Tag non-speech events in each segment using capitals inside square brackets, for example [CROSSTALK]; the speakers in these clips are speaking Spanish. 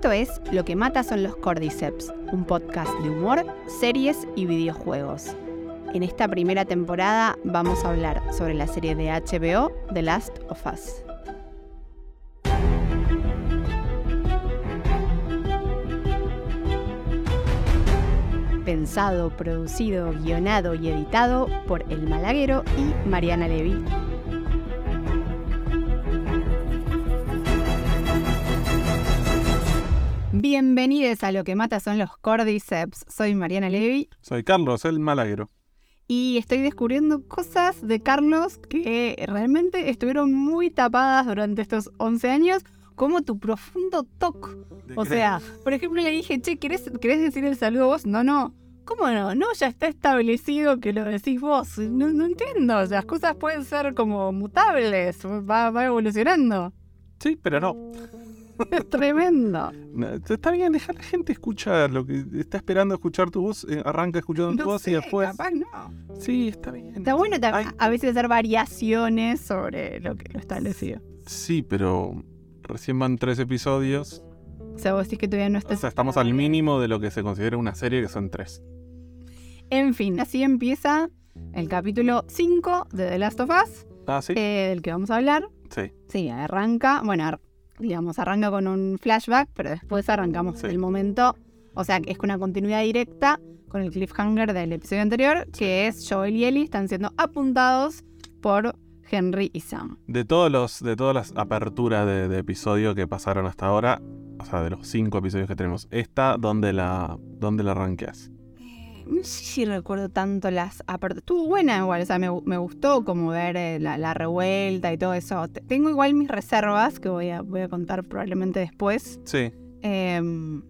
Esto es Lo que mata son los Cordyceps, un podcast de humor, series y videojuegos. En esta primera temporada vamos a hablar sobre la serie de HBO The Last of Us. Pensado, producido, guionado y editado por El Malaguero y Mariana Levy. Bienvenidos a Lo que mata son los Cordyceps. Soy Mariana Levy Soy Carlos, el malaguero. y estoy descubriendo cosas de Carlos que realmente estuvieron muy tapadas durante estos 11 años, como tu profundo toque. O sea, por ejemplo, le dije, che, ¿querés, ¿querés decir el saludo vos? No, no. ¿Cómo no? No, ya está establecido que lo decís vos. No, no entiendo. Las cosas pueden ser como mutables. Va, va evolucionando. Sí, pero no. [LAUGHS] Es tremendo. No, Está bien, dejar a la gente escuchar lo que está esperando escuchar tu voz, eh, arranca escuchando tu No voz sé, y después. capaz no. Sí, está bien. Está bueno Ay. a veces hacer variaciones sobre lo que lo establecido. Sí, pero recién van tres episodios. O sea, vos decís que todavía no O estás... sea, estamos al mínimo de lo que se considera una serie, que son tres. En fin, así empieza el capítulo 5 de The Last of Us, Ah, sí. eh, del que vamos a hablar. sí. Sí, arranca, bueno, digamos, arranca con un flashback, pero después arrancamos Sí. el momento, o sea, que es una continuidad directa con el cliffhanger del episodio anterior, que es Joel y Ellie están siendo apuntados por Henry y Sam. De todos los, de todas las aperturas de, de episodio que pasaron hasta ahora, o sea, de los cinco episodios que tenemos, esta, ¿dónde la, dónde la ranqueas? No sé si recuerdo tanto las aperturas. Estuvo buena igual, o sea, me, me gustó como ver eh, la, la revuelta y todo eso. Te- Tengo igual mis reservas que voy a, voy a contar probablemente después. Sí. Em,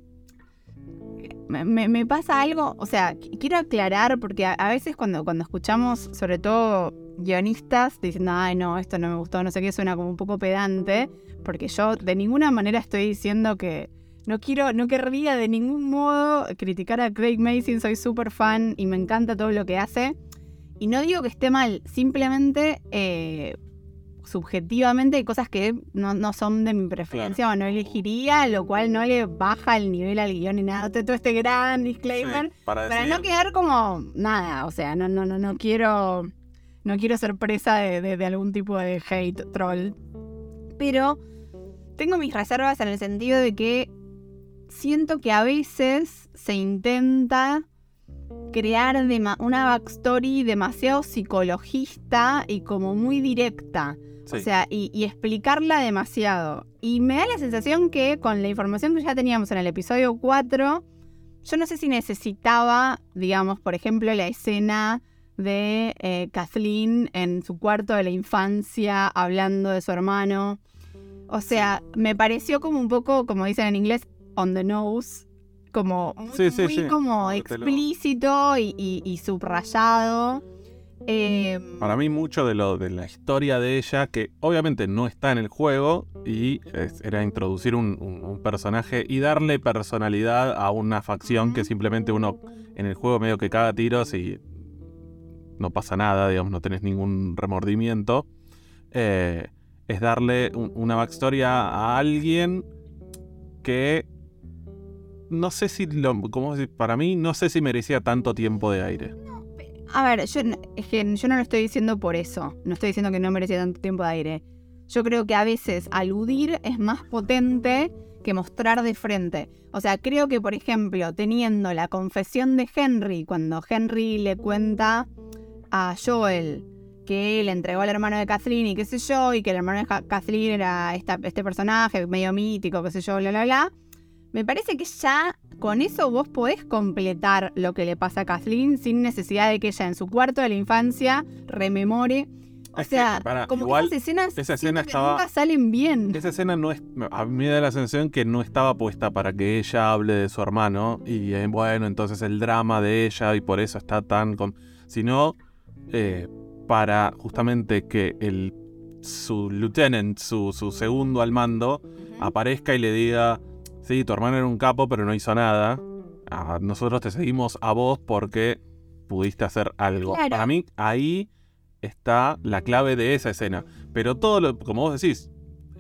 me, me- pasa algo, o sea, qu- quiero aclarar porque a, a veces cuando, cuando escuchamos, sobre todo guionistas, diciendo, ay no, esto no me gustó, no sé qué, suena como un poco pedante, porque yo de ninguna manera estoy diciendo que no quiero, no querría de ningún modo criticar a Craig Mason, soy súper fan y me encanta todo lo que hace. Y no digo que esté mal, simplemente eh, subjetivamente hay cosas que no, no son de mi preferencia o no elegiría, lo cual no le baja el nivel al guion ni nada. Todo este gran disclaimer. Sí, para no quedar como nada, o sea, no, no, no, no quiero. No quiero ser presa de, de- de algún tipo de hate troll. Pero tengo mis reservas en el sentido de que siento que a veces se intenta crear una backstory demasiado psicologista y como muy directa. Sí. O sea, y, y explicarla demasiado. Y me da la sensación que con la información que ya teníamos en el episodio 4, yo no sé si necesitaba, digamos, por ejemplo, la escena de eh, Kathleen en su cuarto de la infancia hablando de su hermano. O sea, me pareció como un poco, como dicen en inglés, on the nose. Como muy, Sí, sí, muy sí. como explícito y, y- y subrayado. Eh, Para mí mucho de lo de la historia de ella, que obviamente no está en el juego, y es- era introducir un, un- un personaje y darle personalidad a una facción que simplemente uno en el juego medio que caga tiros y no pasa nada, digamos, no tenés ningún remordimiento. Eh, es darle un- una backstory a, a alguien que no sé si lo, ¿cómo decir? para mí no sé si merecía tanto tiempo de aire. A ver, yo, es que yo no lo estoy diciendo por eso. No estoy diciendo que no merecía tanto tiempo de aire. Yo creo que a veces aludir es más potente que mostrar de frente. O sea, creo que, por ejemplo, teniendo la confesión de Henry, cuando Henry le cuenta a Joel que él entregó al hermano de Kathleen y qué sé yo, y que el hermano de Kathleen era este personaje medio mítico, qué sé yo, bla, bla, bla. Me parece que ya con eso vos podés completar lo que le pasa a Kathleen sin necesidad de que ella en su cuarto de la infancia rememore. O Es que, sea, como igual, que esas escenas, esa escena estaba- nunca salen bien. Esa escena no es. A mí me da la sensación que no estaba puesta para que ella hable de su hermano. Y eh, bueno, entonces el drama de ella y por eso está tan. Con, sino eh, para justamente que el, su lieutenant, su, su segundo al mando, aparezca y le diga: Sí, tu hermano era un capo, pero no hizo nada. Ah, nosotros te seguimos a vos porque pudiste hacer algo. Claro. Para mí, ahí está la clave de esa escena. Pero todo lo, como vos decís,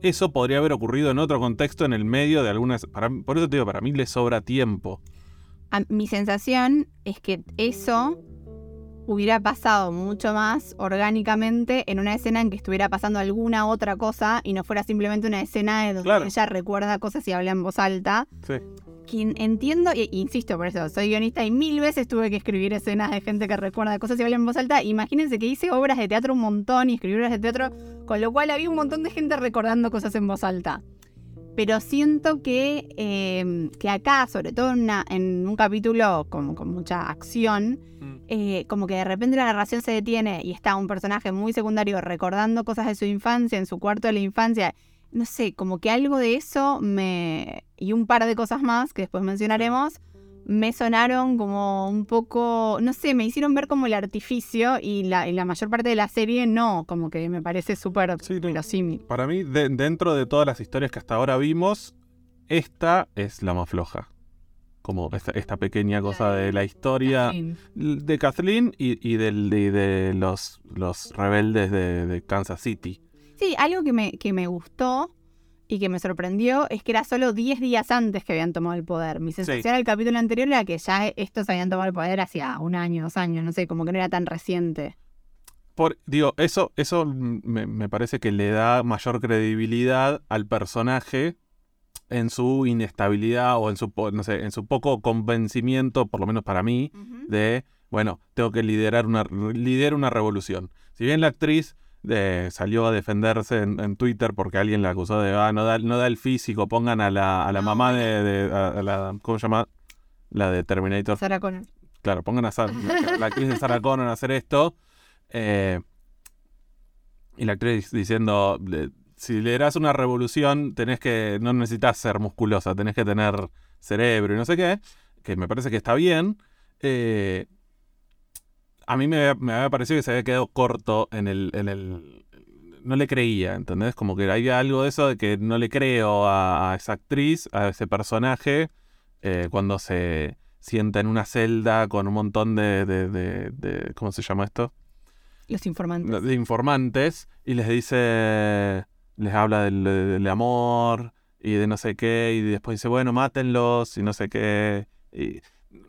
eso podría haber ocurrido en otro contexto, en el medio de algunas... para- por eso te digo, para mí le sobra tiempo. A- mi sensación es que eso hubiera pasado mucho más orgánicamente en una escena en que estuviera pasando alguna otra cosa y no fuera simplemente una escena de donde Claro. ella recuerda cosas y habla en voz alta. Sí. Quien entiendo, e insisto por eso, soy guionista y mil veces tuve que escribir escenas de gente que recuerda cosas y habla en voz alta. Imagínense que hice obras de teatro un montón y escribí obras de teatro, con lo cual había un montón de gente recordando cosas en voz alta. Pero siento que, eh, que acá, sobre todo en, una- en un capítulo con, con mucha acción, eh, como que de repente la narración se detiene y está un personaje muy secundario recordando cosas de su infancia, en su cuarto de la infancia. No sé, como que algo de eso me. y un par de cosas más que después mencionaremos. Me sonaron como un poco, no sé, me hicieron ver como el artificio y la, y la mayor parte de la serie no, como que me parece súper Sí, verosímil. Para mí, de- dentro de todas las historias que hasta ahora vimos, esta es la más floja. Como esta, esta pequeña cosa de la historia de Kathleen y, y del- de, de los, los rebeldes de, de Kansas City. Sí, algo que me, que me gustó y que me sorprendió es que era solo 10 días antes que habían tomado el poder. Mi sensación al capítulo anterior era que ya estos habían tomado el poder hacía un año, dos años, no sé, como que no era tan reciente. Por, digo, eso, eso me, me parece que le da mayor credibilidad al personaje en su inestabilidad o en su, no sé, en su poco convencimiento, por lo menos para mí, de, bueno, tengo que liderar una, liderar una revolución. Si bien la actriz eh, salió a defenderse en, en Twitter porque alguien la acusó de, ah, no da, no da el físico, pongan a la, a la mamá de, de- a, a la, ¿cómo se llama? La de Terminator. Sarah Connor. Claro, pongan a Sarah- la, la actriz de Sarah Connor a hacer esto. eh, y la actriz diciendo, le- si lideras una revolución, tenés que, no necesitas ser musculosa, tenés que tener cerebro y no sé qué, que me parece que está bien. eh, a mí me, me había parecido que se había quedado corto en el, en el... No le creía, ¿entendés? Como que había algo de eso de que no le creo a, a esa actriz, a ese personaje, eh, cuando se sienta en una celda con un montón de, de- de- de- ¿cómo se llama esto? Los informantes. De informantes y les dice, les habla del, del amor y de no sé qué y después dice, bueno, mátenlos y no sé qué. Y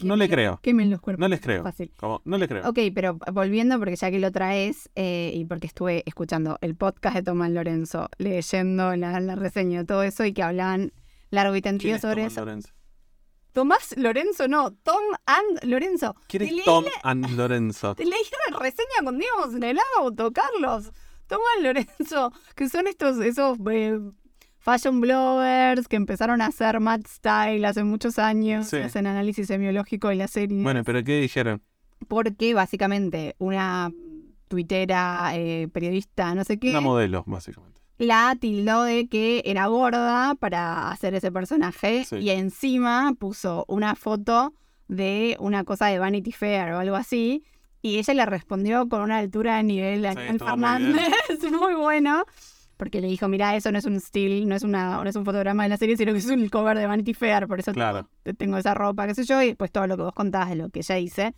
no le creo, Quemen los cuerpos. no les creo. Fácil. Como, no le creo. Ok, pero volviendo, porque ya que lo traes, eh, y porque estuve escuchando el podcast de Tomás Lorenzo, leyendo la, la reseña todo eso y que hablaban largo y ¿Quién tendido sobre Tomás eso. Lorenzo? Tomás Lorenzo, no, Tom and Lorenzo. ¿Quién es Tom and Lorenzo? [LAUGHS] Te leí la reseña cuando íbamos en el auto, Carlos. Tomás Lorenzo, que son estos, esos eh, fashion bloggers que empezaron a hacer Mad Style hace muchos años, Sí. hacen análisis semiológico de la serie. Bueno, pero ¿qué dijeron? porque básicamente una tuitera, eh, periodista, no sé qué, Una modelo, básicamente. la tildó de que era gorda para hacer ese personaje Sí. y encima puso una foto de una cosa de Vanity Fair o algo así y ella le respondió con una altura de nivel a Sí, muy. Fernández [LAUGHS] muy bueno porque le dijo mira eso no es un still no es una no es un fotograma de la serie sino que es un cover de Vanity Fair por eso Claro. te- tengo esa ropa qué sé yo y después todo lo que vos contás de lo que ella hice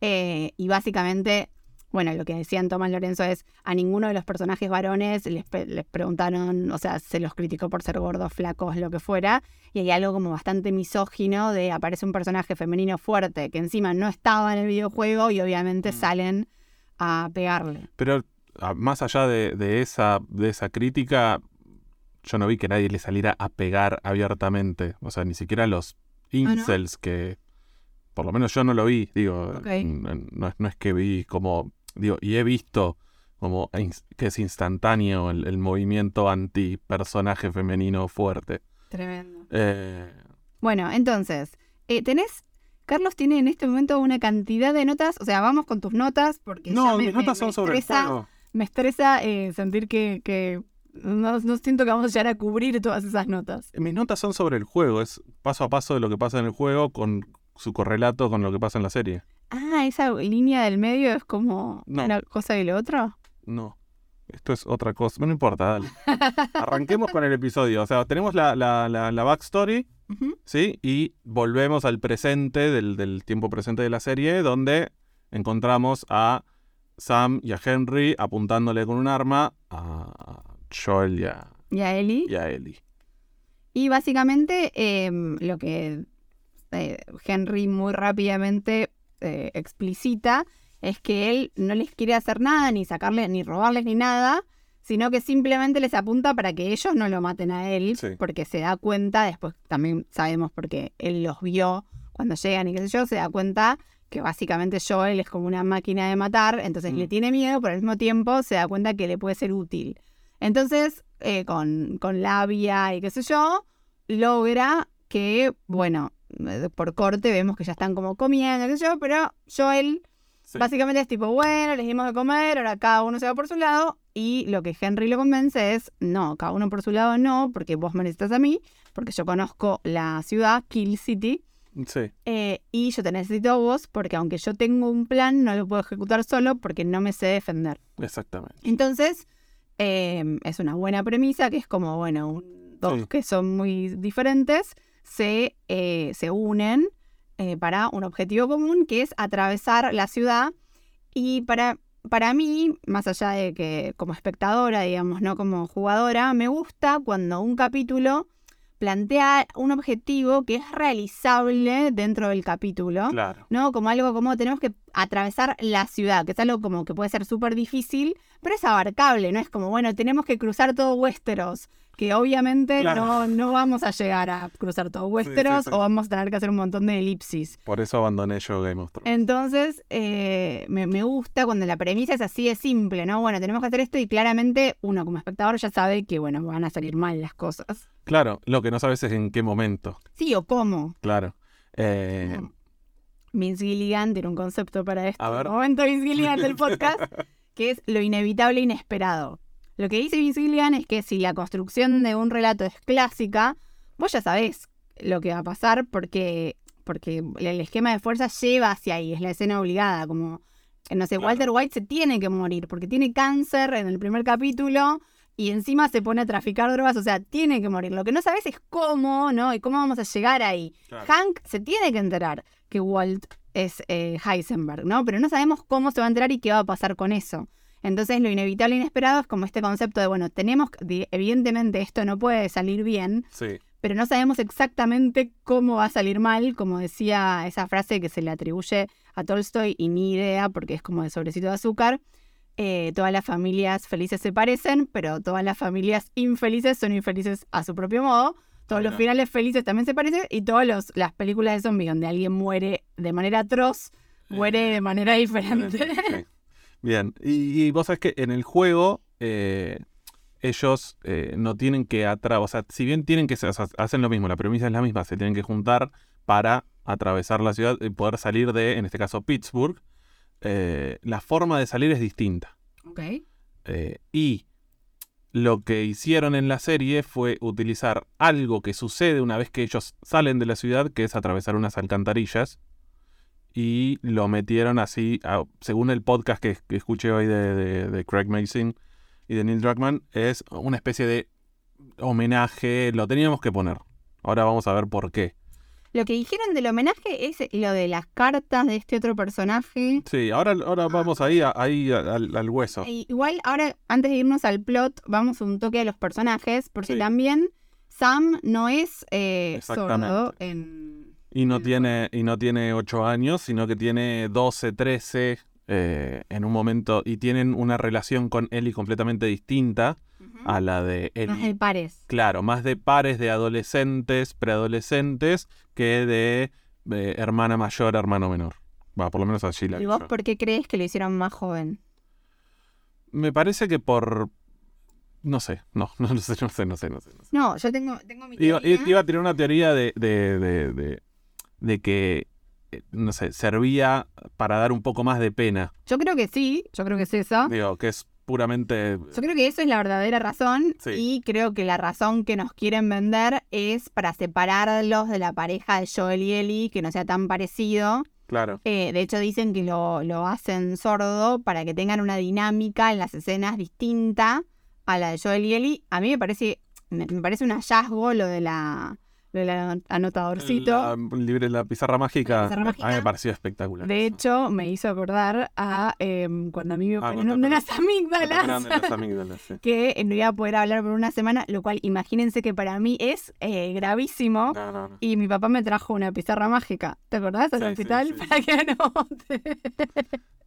Eh, y básicamente bueno, lo que decían Tomás Lorenzo es a ninguno de los personajes varones les, les preguntaron, o sea, se los criticó por ser gordos, flacos, lo que fuera, y hay algo como bastante misógino de aparece un personaje femenino fuerte que encima no estaba en el videojuego y obviamente Mm. salen a pegarle. Pero más allá de, de esa, de esa crítica, yo no vi que nadie le saliera a pegar abiertamente. O sea, ni siquiera los incels que... Por lo menos yo no lo vi, digo, no, es- no es que vi como, digo, y he visto como que es instantáneo el, el movimiento anti personaje femenino fuerte. Tremendo. Eh, Bueno, entonces, eh, tenés, Carlos tiene en este momento una cantidad de notas, o sea, vamos con tus notas porque ya no, me- mis me- notas me son sobre el estresa- juego. Me estresa eh, sentir que, que no, no siento que vamos a llegar a cubrir todas esas notas. Mis notas son sobre el juego, es paso a paso de lo que pasa en el juego con su correlato con lo que pasa en la serie. Ah, esa línea del medio es como No. una cosa y lo otro. No. Esto es otra cosa. No importa, dale. Arranquemos con el episodio. O sea, tenemos la, la, la, la backstory. ¿sí? Y volvemos al presente, del, del tiempo presente de la serie, donde encontramos a Sam y a Henry apuntándole con un arma a Joel y a, Y a Ellie. y a Ellie. Y básicamente em, lo que eh, Henry muy rápidamente eh, explicita es que él no les quiere hacer nada, ni sacarles, ni robarles, ni nada, sino que simplemente les apunta para que ellos no lo maten a él, Sí. porque se da cuenta, después también sabemos porque él los vio cuando llegan y qué sé yo, se da cuenta que básicamente Joel es como una máquina de matar, entonces Mm. le tiene miedo, pero al mismo tiempo se da cuenta que le puede ser útil. Entonces, eh, con, con labia y qué sé yo, logra que, bueno, eh, por corte vemos que ya están como comiendo, qué sé yo, pero Joel Sí. básicamente es tipo, bueno, les dimos de comer, ahora cada uno se va por su lado, y lo que Henry lo convence es, no, cada uno por su lado no, porque vos me necesitas a mí, porque yo conozco la ciudad, Kill City, Sí, eh, y yo te necesito a vos, porque aunque yo tengo un plan, no lo puedo ejecutar solo porque no me sé defender. exactamente. Entonces, eh, es una buena premisa que es como, bueno, un- dos Sí. que son muy diferentes se, eh, se unen eh, para un objetivo común que es atravesar la ciudad. Y para, para mí, más allá de que como espectadora, digamos, no como jugadora, me gusta cuando un capítulo plantea un objetivo que es realizable dentro del capítulo. Claro. ¿no? Como algo como tenemos que atravesar la ciudad, que es algo como que puede ser súper difícil, pero es abarcable, ¿no? Es como, bueno, tenemos que cruzar todo Westeros, que obviamente Claro. no, no vamos a llegar a cruzar todo Westeros sí. o vamos a tener que hacer un montón de elipsis. Por eso abandoné yo Game of Thrones. Entonces, eh, me, me gusta cuando la premisa es así de simple, ¿no? Bueno, tenemos que hacer esto y claramente uno como espectador ya sabe que, bueno, van a salir mal las cosas. Claro, lo que no sabes es en qué momento. Sí, o cómo. Claro. Eh, Vince Gilligan tiene un concepto para esto. A ver. Momento Vince Gilligan del podcast, que es lo inevitable e inesperado. Lo que dice Vince Gilligan es que si la construcción de un relato es clásica, vos ya sabés lo que va a pasar porque, porque el esquema de fuerza lleva hacia ahí, es la escena obligada, como, no sé. Walter White se tiene que morir porque tiene cáncer en el primer capítulo y encima se pone a traficar drogas, o sea, tiene que morir. Lo que no sabes es cómo, ¿no? Y cómo vamos a llegar ahí. claro. Hank se tiene que enterar que Walt es eh, Heisenberg, ¿no? Pero no sabemos cómo se va a enterar y qué va a pasar con eso. Entonces, lo inevitable e inesperado es como este concepto de, bueno, tenemos, evidentemente esto no puede salir bien, Sí, pero no sabemos exactamente cómo va a salir mal, como decía esa frase que se le atribuye a Tolstoy y ni idea, porque es como de sobrecito de azúcar. eh, todas las familias felices se parecen, pero todas las familias infelices son infelices a su propio modo. Todos los finales felices también se parecen y todas los- las películas de zombies donde alguien muere de manera atroz, muere de manera diferente. Sí. Bien, y, y vos sabés que en el juego eh, ellos eh, no tienen que atravesar, o sea, si bien tienen que, o sea, hacen lo mismo, la premisa es la misma, se tienen que juntar para atravesar la ciudad y poder salir de, en este caso, Pittsburgh, eh, la forma de salir es distinta. ok. Y lo que hicieron en la serie fue utilizar algo que sucede una vez que ellos salen de la ciudad, que es atravesar unas alcantarillas. Y lo metieron así, a- según el podcast que, que escuché hoy de, de- de Craig Mason y de Neil Druckmann, es una especie de homenaje, lo teníamos que poner. Ahora vamos a ver por qué. Lo que dijeron del homenaje es lo de las cartas de este otro personaje. Sí, ahora, ahora vamos ahí, ahí al, al hueso. E Igual, ahora, antes de irnos al plot, vamos un toque a los personajes, porque Sí. también Sam no es eh, sordo en... Y no tiene, y no tiene 8 años, sino que tiene 12, 13 eh, en un momento. Y tienen una relación con Ellie completamente distinta a la de Más Ellie. de pares. Claro, más de pares de adolescentes, preadolescentes, que de, eh, hermana mayor, hermano menor. Va, por lo menos allí la ¿Y vos yo. por qué crees que lo hicieron más joven? Me parece que por. No sé, no, [LAUGHS] no, no sé, no sé, no sé. no sé. No, yo tengo, tengo mi Iba, teoría. iba a tirar una teoría de, de, de, de- de que, eh, no sé, servía para dar un poco más de pena. Yo creo que sí, yo creo que es esa. Digo, que es puramente... Yo creo que eso es la verdadera razón Sí. y creo que la razón que nos quieren vender es para separarlos de la pareja de Joel y Ellie, que no sea tan parecido. Claro. Eh, de hecho dicen que lo, lo hacen sordo para que tengan una dinámica en las escenas distinta a la de Joel y Ellie. A mí me parece, me, me parece un hallazgo lo de la an- anotadorcito. La, libre, la pizarra mágica. La pizarra A mí mágica. me pareció espectacular. De hecho, me hizo acordar a em, cuando a mí me Ah, operaron de las amígdalas. las amígdalas, sí. [LAUGHS] que no iba a poder hablar por una semana, lo cual imagínense que para mí es eh, gravísimo. No, no, no. Y mi papá me trajo una pizarra mágica. ¿Te acordás del Sí, hospital? sí, Para que [LAUGHS] anote.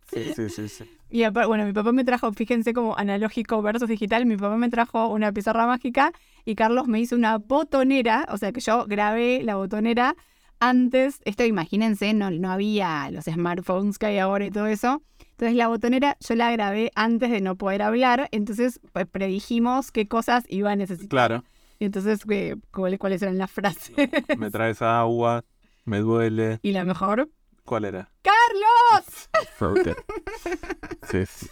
Sí, sí, sí, sí. Y bueno, mi papá me trajo, fíjense como analógico versus digital, mi papá me trajo una pizarra mágica y Carlos me hizo una botonera, o sea que yo grabé la botonera antes, esto imagínense, no, no había los smartphones que hay ahora y todo eso. Entonces la botonera yo la grabé antes de no poder hablar, entonces pues, predijimos qué cosas iba a necesitar. Claro. Y entonces eh, cuál- cuáles eran las frases. Me traes agua, me duele. [LAUGHS] y la mejor, ¿Cuál era? ¡Carlos! Frozen. Sí, sí.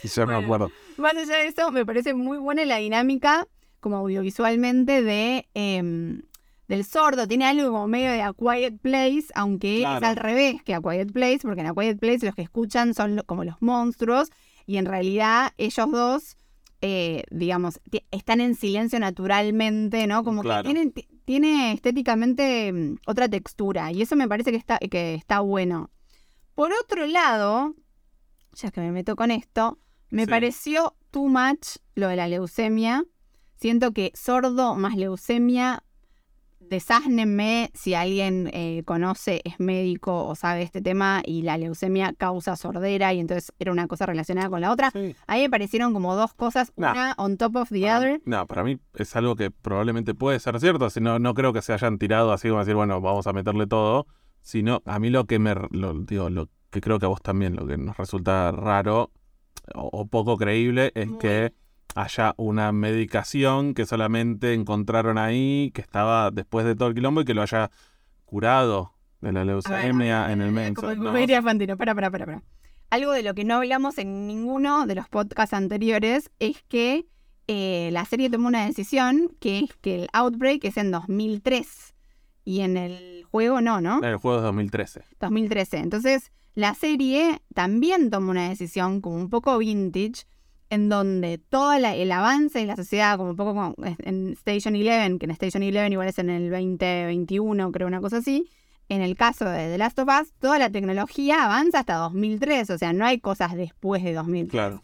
Sí, [LAUGHS] ya me Bueno. acuerdo. Más allá de eso, me parece muy buena la dinámica, como audiovisualmente, de em, del sordo. Tiene algo como medio de A Quiet Place, aunque es al revés que A Quiet Place, porque en A Quiet Place los que escuchan son como los monstruos, y en realidad ellos dos, eh, digamos, están en silencio naturalmente, ¿no? Como Claro. que tienen, ti- tiene estéticamente mm, otra textura, y eso me parece que está, que está bueno. Por otro lado, ya que me meto con esto, me Sí. pareció too much lo de la leucemia. Siento que sordo más leucemia, desásnenme si alguien eh, conoce, es médico o sabe este tema y la leucemia causa sordera y entonces era una cosa relacionada con la otra. Sí. Ahí me parecieron como dos cosas, Nah. una on top of the Para- other. No, para mí es algo que probablemente puede ser cierto, si no, no creo que se hayan tirado así como decir, bueno, vamos a meterle todo, sino a mí lo que me, lo, digo, lo que creo que a vos también, lo que nos resulta raro o, o poco creíble es Muy. que haya una medicación que solamente encontraron ahí, que estaba después de todo el quilombo y que lo haya curado de la leucemia en el menso. Como, ¿no? como diría Fantino, para, para, para, para. Algo de lo que no hablamos en ninguno de los podcasts anteriores es que eh, la serie tomó una decisión que es que el Outbreak es en 2003 y en el juego no, ¿no? El juego de 2013. 2013. Entonces, la serie también toma una decisión como un poco vintage, en donde todo la- el avance de la sociedad, como un poco como en Station 11, que en Station 11 igual es en el 2021, creo una cosa así. En el caso de The Last of Us, toda la tecnología avanza hasta 2003, o sea, no hay cosas después de 2003. Claro.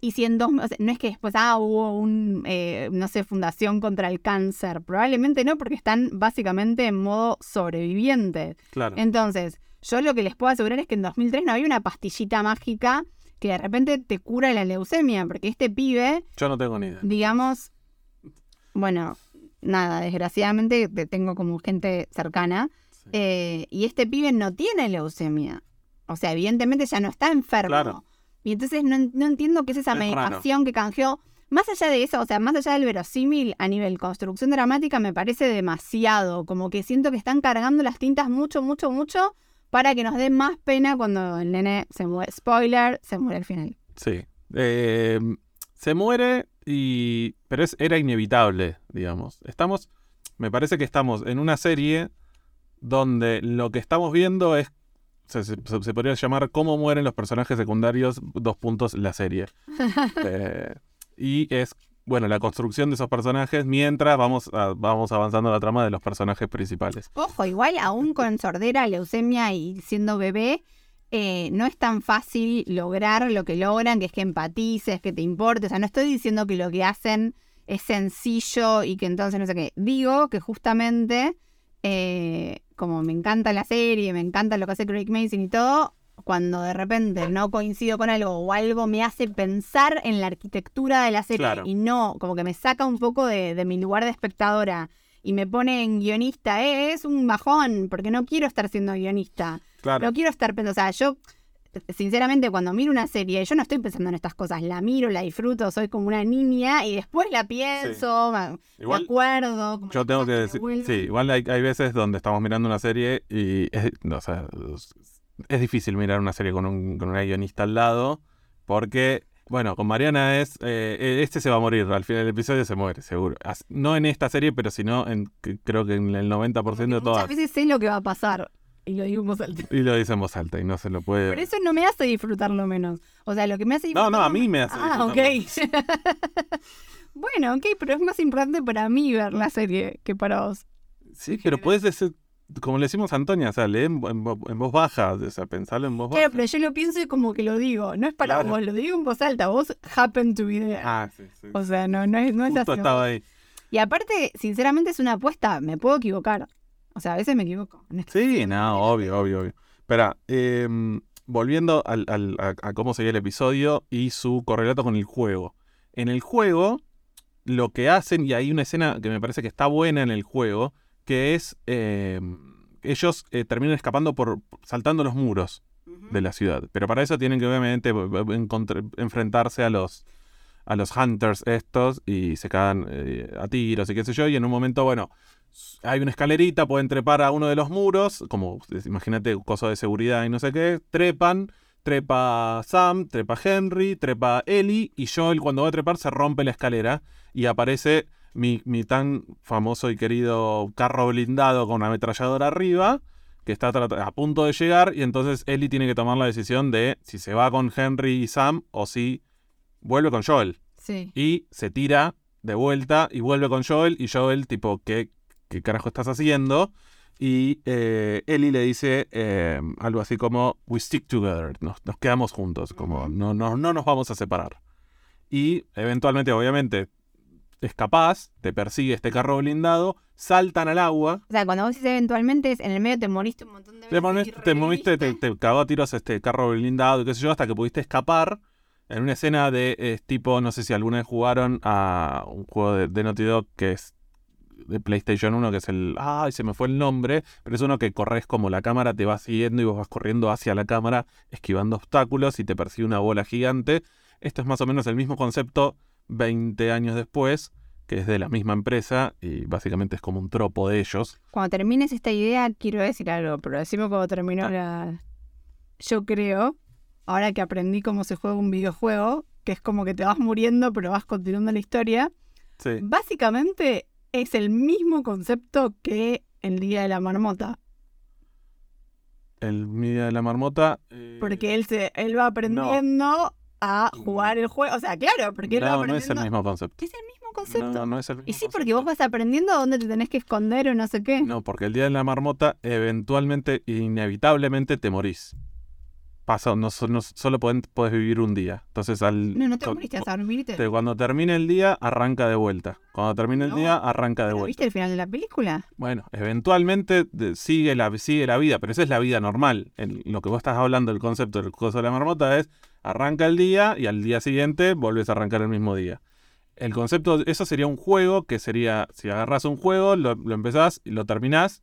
Y si en dos, o sea, no es que después, ah, hubo un, eh, no sé, fundación contra el cáncer. Probablemente no, porque están básicamente en modo sobreviviente. Claro. Entonces, yo lo que les puedo asegurar es que en 2003 no había una pastillita mágica que de repente te cura la leucemia, porque este pibe, Yo no tengo ni idea. digamos, bueno, nada, desgraciadamente te- tengo como gente cercana, Sí. eh, y este pibe no tiene leucemia. O sea, evidentemente ya no está enfermo. Claro. Y entonces no, no entiendo qué es esa Es raro. medicación que canjeó. Más allá de eso, o sea, más allá del verosímil a nivel construcción dramática, me parece demasiado. Como que siento que están cargando las tintas mucho, mucho, mucho para que nos dé más pena cuando el nene se muere. Spoiler, se muere al final. Sí. Eh, se muere y... Pero es, era inevitable, digamos. Estamos... Me parece que estamos en una serie donde lo que estamos viendo es... Se, se- se podría llamar cómo mueren los personajes secundarios, dos puntos, la serie. [LAUGHS] Eh, y es, bueno, la construcción de esos personajes mientras vamos, a- vamos avanzando la trama de los personajes principales. Ojo, igual aún con sordera, leucemia y siendo bebé, eh, no es tan fácil lograr lo que logran, que es que empatices, que te importe. O sea, no estoy diciendo que lo que hacen es sencillo y que entonces no sé qué. Digo que justamente, eh, como me encanta la serie, me encanta lo que hace Craig Mason y todo, cuando de repente no coincido con algo o algo me hace pensar en la arquitectura de la serie Claro. y no, como que me saca un poco de, de mi lugar de espectadora y me pone en guionista, eh, es un bajón, porque no quiero estar siendo guionista. Claro. No quiero estar pensando, o sea, yo, sinceramente, cuando miro una serie, yo no estoy pensando en estas cosas, la miro, la disfruto, soy como una niña y después la pienso, me- me Igual, acuerdo. como Yo tengo que me decir, sí, igual hay, hay veces donde estamos mirando una serie y es, no, o sea, es- difícil mirar una serie con un, con una guionista al lado porque, bueno, con Mariana es, eh, este se va a morir, al final del episodio se muere, seguro. As- No en esta serie, pero sino en, creo que en el 90% Porque de Muchas todas. veces sé lo que va a pasar y lo digo en voz alta. Y lo dice en voz alta y no se lo puede... Pero eso no me hace disfrutarlo menos. O sea, lo que me hace No, no, a mí me hace Ah, ok. [LAUGHS] bueno, ok, pero es más importante para mí ver la serie que para vos. Sí, pero puedes decir, como le decimos a Antonia, o sea, lee en, en en voz baja, o sea, pensalo en voz baja. Claro, pero yo lo pienso y como que lo digo. No es para Claro. vos, lo digo en voz alta. Vos happen to be there. Ah, sí, sí. O sea, no, no es, no es Justo así. estaba ahí. Y aparte, sinceramente, es una apuesta. Me puedo equivocar. O sea, a veces me equivoco. Es [LAUGHS] Sí, no, obvio, obvio, obvio. Espera, em, volviendo al, al- a, a cómo seguía el episodio y su correlato con el juego. En el juego, lo que hacen, y hay una escena que me parece que está buena en el juego, que es em, ellos eh, terminan escapando por saltando los muros de la ciudad. Pero para eso tienen que obviamente enfrentarse a los a los hunters estos y se cagan eh, a tiros y qué sé yo. Y en un momento, bueno, hay una escalerita, pueden trepar a uno de los muros, como eh, imagínate, cosa de seguridad y no sé qué, trepan. Trepa Sam, trepa Henry, trepa Ellie y Joel cuando va a trepar se rompe la escalera y aparece mi, mi tan famoso y querido carro blindado con una ametralladora arriba que está a punto de llegar y entonces Ellie tiene que tomar la decisión de si se va con Henry y Sam o si vuelve con Joel. Sí. Y se tira de vuelta y vuelve con Joel y Joel tipo, ¿qué, qué carajo estás haciendo? Y eh, Ellie le dice eh, algo así como, we stick together, nos, nos quedamos juntos, como no, no, no nos vamos a separar. Y eventualmente, obviamente, es capaz, te persigue este carro blindado, saltan al agua, O sea, cuando vos dices eventualmente, es en el medio te moriste un montón de veces. te, y te moviste, te, te cagó a tiros este carro blindado y qué sé yo, hasta que pudiste escapar en una escena de tipo, no sé si alguna vez jugaron a un juego de, de Naughty Dog que es de PlayStation 1, que es el... Ay, se me fue el nombre, pero es uno que corres como la cámara te va siguiendo y vos vas corriendo hacia la cámara, esquivando obstáculos y te persigue una bola gigante. Esto es más o menos el mismo concepto 20 años después, que es de la misma empresa y básicamente es como un tropo de ellos. Cuando termines esta idea, quiero decir algo, pero decime cuando terminó Ah. la... Yo creo, ahora que aprendí cómo se juega un videojuego, que es como que te vas muriendo, pero vas continuando la historia, Sí. básicamente es el mismo concepto que el Día de la Marmota. El Día de la Marmota. eh, Porque él se él va aprendiendo a jugar el juego. O sea, claro, porque No, no es el mismo concepto. Es el mismo concepto. No, no es el mismo y sí, porque vos vas aprendiendo dónde te tenés que esconder o no sé qué. No, porque el día de la marmota, eventualmente, inevitablemente te morís. Pasa, no, so- no solo pueden- puedes vivir un día. Entonces, al, No, no te moriste, hasta dormirte. te- cuando termine el día, arranca de vuelta. Cuando termine el No. día, arranca de ¿Pero vuelta. ¿Viste el final de la película? Bueno, eventualmente sigue, la, sigue la vida, pero esa es la vida normal. En lo que vos estás hablando, el concepto del coso de la marmota es arranca el día y al día siguiente volvés a arrancar el mismo día. El concepto, eso sería un juego que sería, si agarras un juego, lo, lo empezás y lo terminás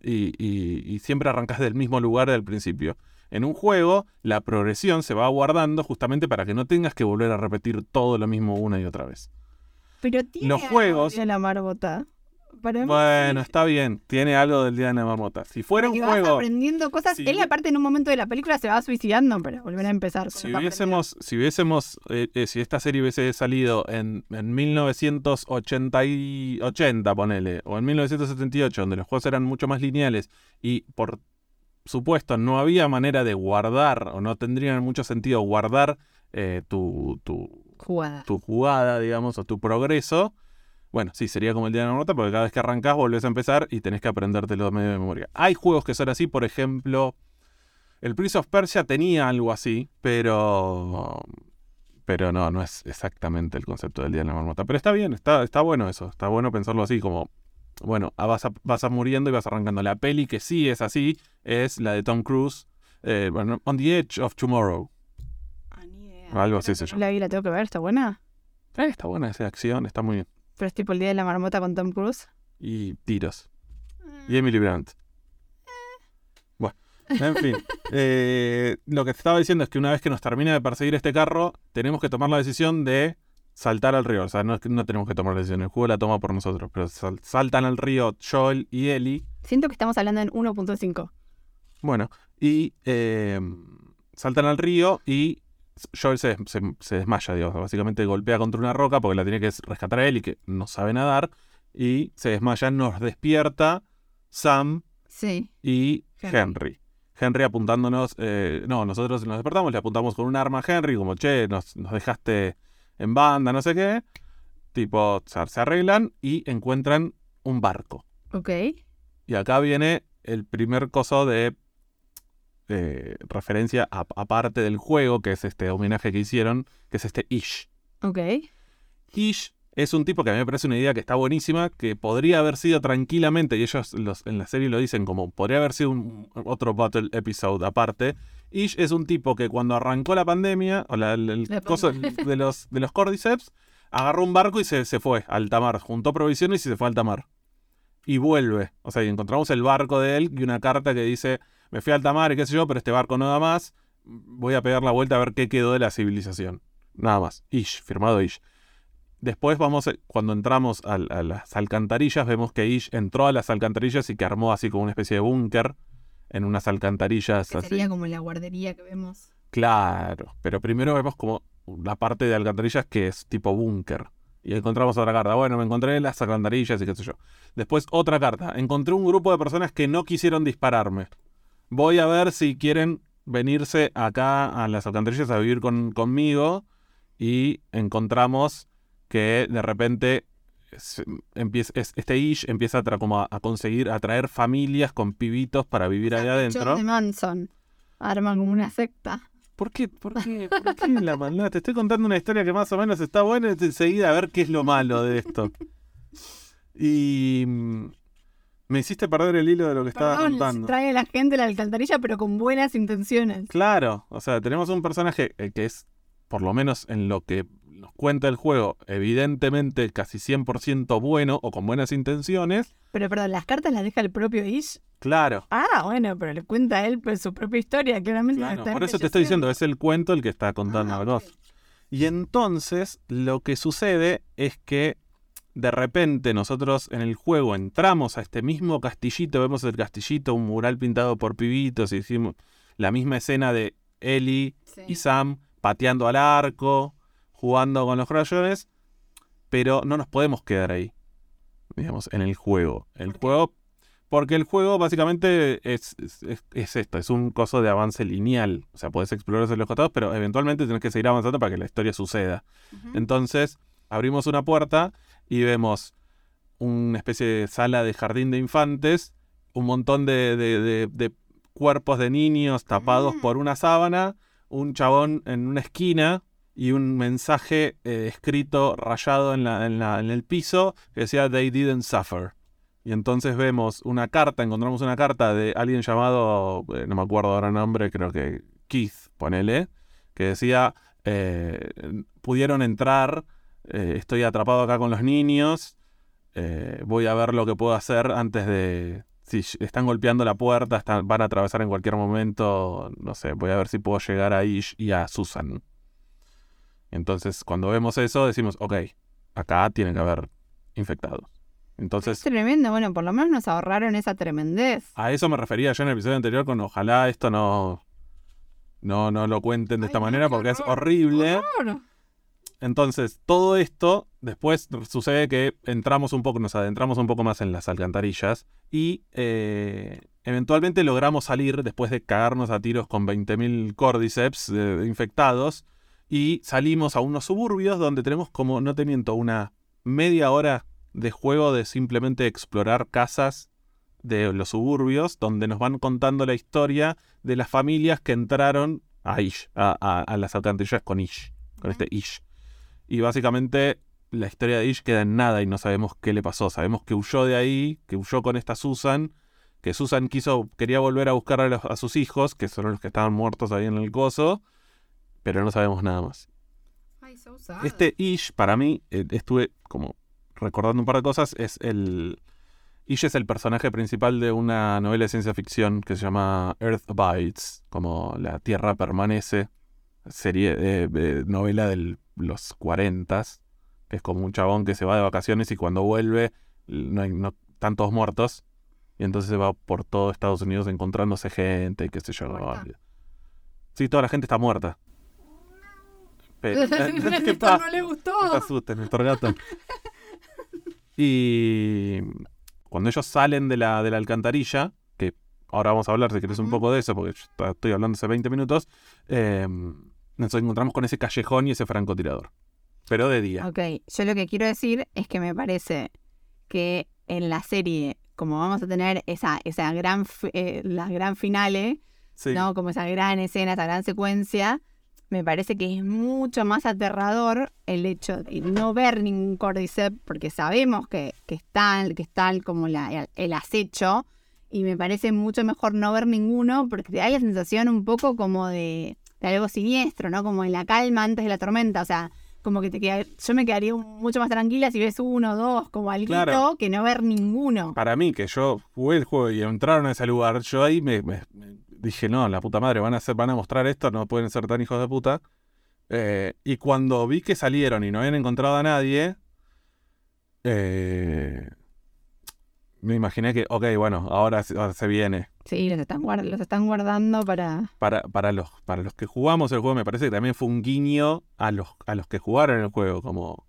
y, y- y siempre arrancás del mismo lugar del principio. En un juego, la progresión se va guardando justamente para que no tengas que volver a repetir todo lo mismo una y otra vez. Pero tiene Los algo juegos- de la marmota. Para mí Bueno, sí. está bien, tiene algo del Día de la Marmota. Si fuera un vas juego... aprendiendo cosas. Sí. Él, aparte, en un momento de la película se va suicidando para volver a empezar. Si hubiésemos, si hubiésemos, eh, eh, si esta serie hubiese salido en, en 1980, y, 80, ponele, o en 1978, donde los juegos eran mucho más lineales y por supuesto no había manera de guardar, o no tendría mucho sentido guardar eh, tu, tu. Jugada. tu jugada, digamos, o tu progreso, bueno, sí, sería como el día de la marmota, porque cada vez que arrancás volvés a empezar y tenés que aprendértelo medio de memoria. Hay juegos que son así, por ejemplo, el Prince of Persia tenía algo así, pero pero no, no es exactamente el concepto del día de la marmota. Pero está bien, está, está bueno eso, está bueno pensarlo así, como, bueno, ah, vas, a- vas a muriendo y vas arrancando. La peli que sí es así es la de Tom Cruise, eh, bueno, On the Edge of Tomorrow. Ah, ni idea. Algo así se llama. La vi, la tengo que ver, está buena. Eh, está buena esa acción, está muy bien. Pero es tipo el día de la marmota con Tom Cruise. Y tiros. Y Emily Brandt. Bueno, en fin. [LAUGHS] eh, lo que te estaba diciendo es que una vez que nos termina de perseguir este carro, tenemos que tomar la decisión de saltar al río. O sea, no, no tenemos que tomar la decisión, el juego la toma por nosotros. Pero sal- saltan al río Joel y Ellie. Siento que estamos hablando en 1.5. Bueno, y eh, saltan al río y Joel se, se- se desmaya, digamos. Básicamente golpea contra una roca porque la tiene que rescatar a Ellie, que no sabe nadar. Y se desmaya, nos despierta Sam Sí. y Henry. Henry. Henry apuntándonos, eh, no, nosotros nos despertamos, le apuntamos con un arma a Henry, como, che, nos, nos dejaste en banda, no sé qué. Tipo, se arreglan y encuentran un barco. Ok. Y acá viene el primer coso de eh, referencia a- aparte del juego, que es este homenaje que hicieron, que es este Ish. Ok. Ish es un tipo que a mí me parece una idea que está buenísima, que podría haber sido tranquilamente, y ellos los- en la serie lo dicen como, podría haber sido un, otro Battle episode aparte. Ish es un tipo que cuando arrancó la pandemia, o la, el, el La coso [LAUGHS] de los, de los Cordyceps, agarró un barco y se, se fue a alta mar, juntó provisiones y se fue a alta mar. Y vuelve. O sea, y encontramos el barco de él y una carta que dice, me fui a alta mar y qué sé yo, pero este barco no da más, voy a pegar la vuelta a ver qué quedó de la civilización. Nada más. Ish, firmado Ish. Después vamos, a- cuando entramos a, las alcantarillas, vemos que Ish entró a las alcantarillas y que armó así como una especie de búnker en unas alcantarillas Que así. sería como la guardería que vemos. Claro, pero primero vemos como la parte de alcantarillas que es tipo búnker. Y encontramos otra carta. Bueno, me encontré las alcantarillas y qué sé yo. Después otra carta. Encontré un grupo de personas que no quisieron dispararme. Voy a ver si quieren venirse acá a las alcantarillas a vivir con- conmigo. Y encontramos que de repente es- empieza, es- este Ish empieza a, tra- como a, a conseguir atraer familias con pibitos para vivir allá adentro. De Manson. Arman como una secta. ¿Por qué? ¿Por qué? ¿Por qué la maldad? Te estoy contando una historia que más o menos está buena enseguida a ver qué es lo malo de esto. Y mm, me hiciste perder el hilo de lo que estaba Perdón, contando. trae a la gente a la alcantarilla, pero con buenas intenciones. Claro, o sea, tenemos un personaje eh, que es, por lo menos en lo que nos cuenta el juego, evidentemente casi 100% bueno o con buenas intenciones. Pero perdón, las cartas las deja el propio Ish. Claro, Ah, bueno, pero le cuenta a él pues, su propia historia, claramente. la claro, está por eso te estoy diciendo, es el cuento el que está contando Ah, la cosa. Y entonces lo que sucede es que de repente nosotros en el juego entramos a este mismo castillito, vemos el castillito, un mural pintado por pibitos, y hicimos la misma escena de Ellie Sí. y Sam pateando al arco, jugando con los crayones, pero no nos podemos quedar ahí, digamos, en el juego. El juego, porque el juego básicamente es, es- es- es esto, es un coso de avance lineal. O sea, podés explorar los costados, pero eventualmente tenés que seguir avanzando para que la historia suceda. Entonces, abrimos una puerta y vemos una especie de sala de jardín de infantes, un montón de, de- de- de cuerpos de niños tapados Ah. por una sábana, un chabón en una esquina y un mensaje eh, escrito rayado en, la- en la- en el piso que decía They didn't suffer. Y entonces vemos una carta, encontramos una carta de alguien llamado, eh, no me acuerdo ahora el nombre, creo que Keith, ponele, que decía, eh, pudieron entrar, eh, estoy atrapado acá con los niños, eh, voy a ver lo que puedo hacer antes de... Si están golpeando la puerta, están- van a atravesar en cualquier momento, no sé, voy a ver si puedo llegar a Ish y a Susan. Entonces, cuando vemos eso, decimos, ok, acá tiene que haber infectados. Es Entonces, tremendo, bueno, por lo menos nos ahorraron esa tremendez. a eso me refería yo en el episodio anterior con ojalá esto no, no, no lo cuenten de Ay, esta no, manera porque es horrible. Horror. Entonces, todo esto, después sucede que entramos un poco, nos adentramos un poco más en las alcantarillas y eh, eventualmente logramos salir después de cagarnos a tiros con 20.000 cordyceps eh, infectados y salimos a unos suburbios donde tenemos como, no te miento, una media hora de juego de simplemente explorar casas de los suburbios donde nos van contando la historia de las familias que entraron a Ish, a, a- a las alcantarillas con Ish, con este Ish. Y básicamente la historia de Ish queda en nada y no sabemos qué le pasó. Sabemos que huyó de ahí, que huyó con esta Susan, que Susan quiso, quería volver a buscar a, los- a sus hijos, que son los que estaban muertos ahí en el coso, pero no sabemos nada más. Ay, so sad. Este Ish, para mí, eh, estuve como recordando un par de cosas, es el... Ish es el personaje principal de una novela de ciencia ficción que se llama Earth Abides, como La Tierra Permanece, serie de novela de los 40, que es como un chabón que se va de vacaciones y cuando vuelve no hay, no, están todos muertos, y entonces se va por todo Estados Unidos encontrándose gente, y qué sé yo. ¿Muerta? Sí, toda la gente está muerta. Pero- ¿Qué Esto pasa? no le gustó. No te asustes, Gato. Y cuando ellos salen de la, de la alcantarilla, que ahora vamos a hablar si querés un poco de eso, porque yo estoy hablando hace 20 minutos, eh, nos encontramos con ese callejón y ese francotirador. Pero de día. Ok, yo lo que quiero decir es que me parece que en la serie como vamos a tener esa, esa gran, eh, la gran finale, Sí. ¿no? Como esa gran escena, esa gran secuencia, me parece que es mucho más aterrador el hecho de no ver ningún Cordyceps, porque sabemos que, que están, que están como la, el acecho, y me parece mucho mejor no ver ninguno, porque te da la sensación un poco como de, de algo siniestro, ¿no? Como en la calma antes de la tormenta, o sea, como que te queda, yo me quedaría mucho más tranquila si ves uno, dos, como algo, Claro. que no ver ninguno. Para mí, que yo jugué el juego y entraron a ese lugar, yo ahí me, me- me dije, no, la puta madre, van a, hacer, van a mostrar esto, no pueden ser tan hijos de puta. Eh, y cuando vi que salieron y no habían encontrado a nadie, eh, me imaginé que, ok, bueno, ahora, se- ahora se viene. Sí, los están, guard- los están guardando para... Para, para, los, para los que jugamos el juego, me parece que también fue un guiño a los, a los que jugaron el juego, como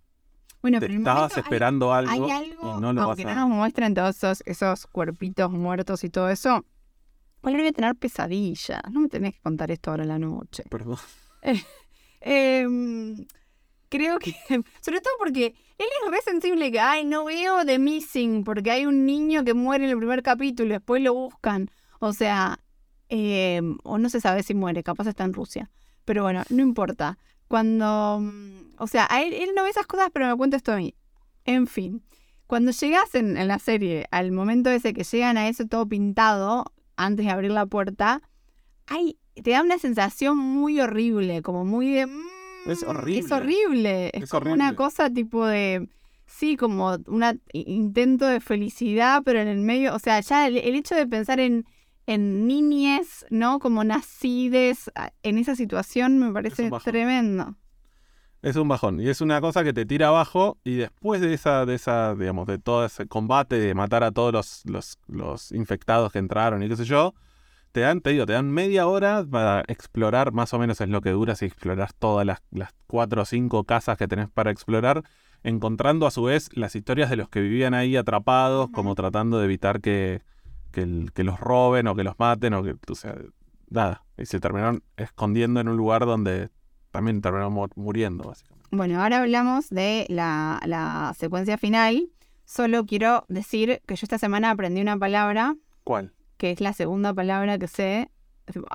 Bueno, pero estabas hay- esperando algo, Hay algo, y no lo vas aunque a... no nos muestren todos esos, esos cuerpitos muertos y todo eso, bueno, voy a tener pesadillas. No me tenés que contar esto ahora en la noche. Perdón. [LAUGHS] Em, creo que, [LAUGHS] sobre todo porque él es re sensible que, ay, no veo The Missing, porque hay un niño que muere en el primer capítulo y después lo buscan. O sea, em, o no se sabe si muere, capaz está en Rusia. Pero bueno, no importa. Cuando, mm, o sea, él, él no ve esas cosas, pero me cuenta esto a mí. En fin, cuando llegas en, la serie al momento ese que llegan a eso todo pintado, antes de abrir la puerta, hay, te da una sensación muy horrible, como muy de... mm, Es horrible. Es horrible. Es, Es como una cosa tipo de... Sí, como un intento de felicidad, pero en el medio, o sea, ya el, el hecho de pensar en, en niñez, ¿no? Como nacides en esa situación me parece tremendo. Es un bajón. Y es una cosa que te tira abajo. Y después de esa, de esa, digamos, de todo ese combate, de matar a todos los, los, los infectados que entraron y qué sé yo, te dan, te digo, te dan media hora para explorar, más o menos es lo que dura si exploras todas las, las cuatro o cinco casas que tenés para explorar, encontrando a su vez las historias de los que vivían ahí atrapados, como tratando de evitar que, que, el- que los roben o que los maten o que, o sea, nada. Y se terminaron escondiendo en un lugar donde también terminaron mu- muriendo, básicamente. Bueno, ahora hablamos de la, la secuencia final. Solo quiero decir que yo esta semana aprendí una palabra, ¿Cuál? Que es la segunda palabra que sé,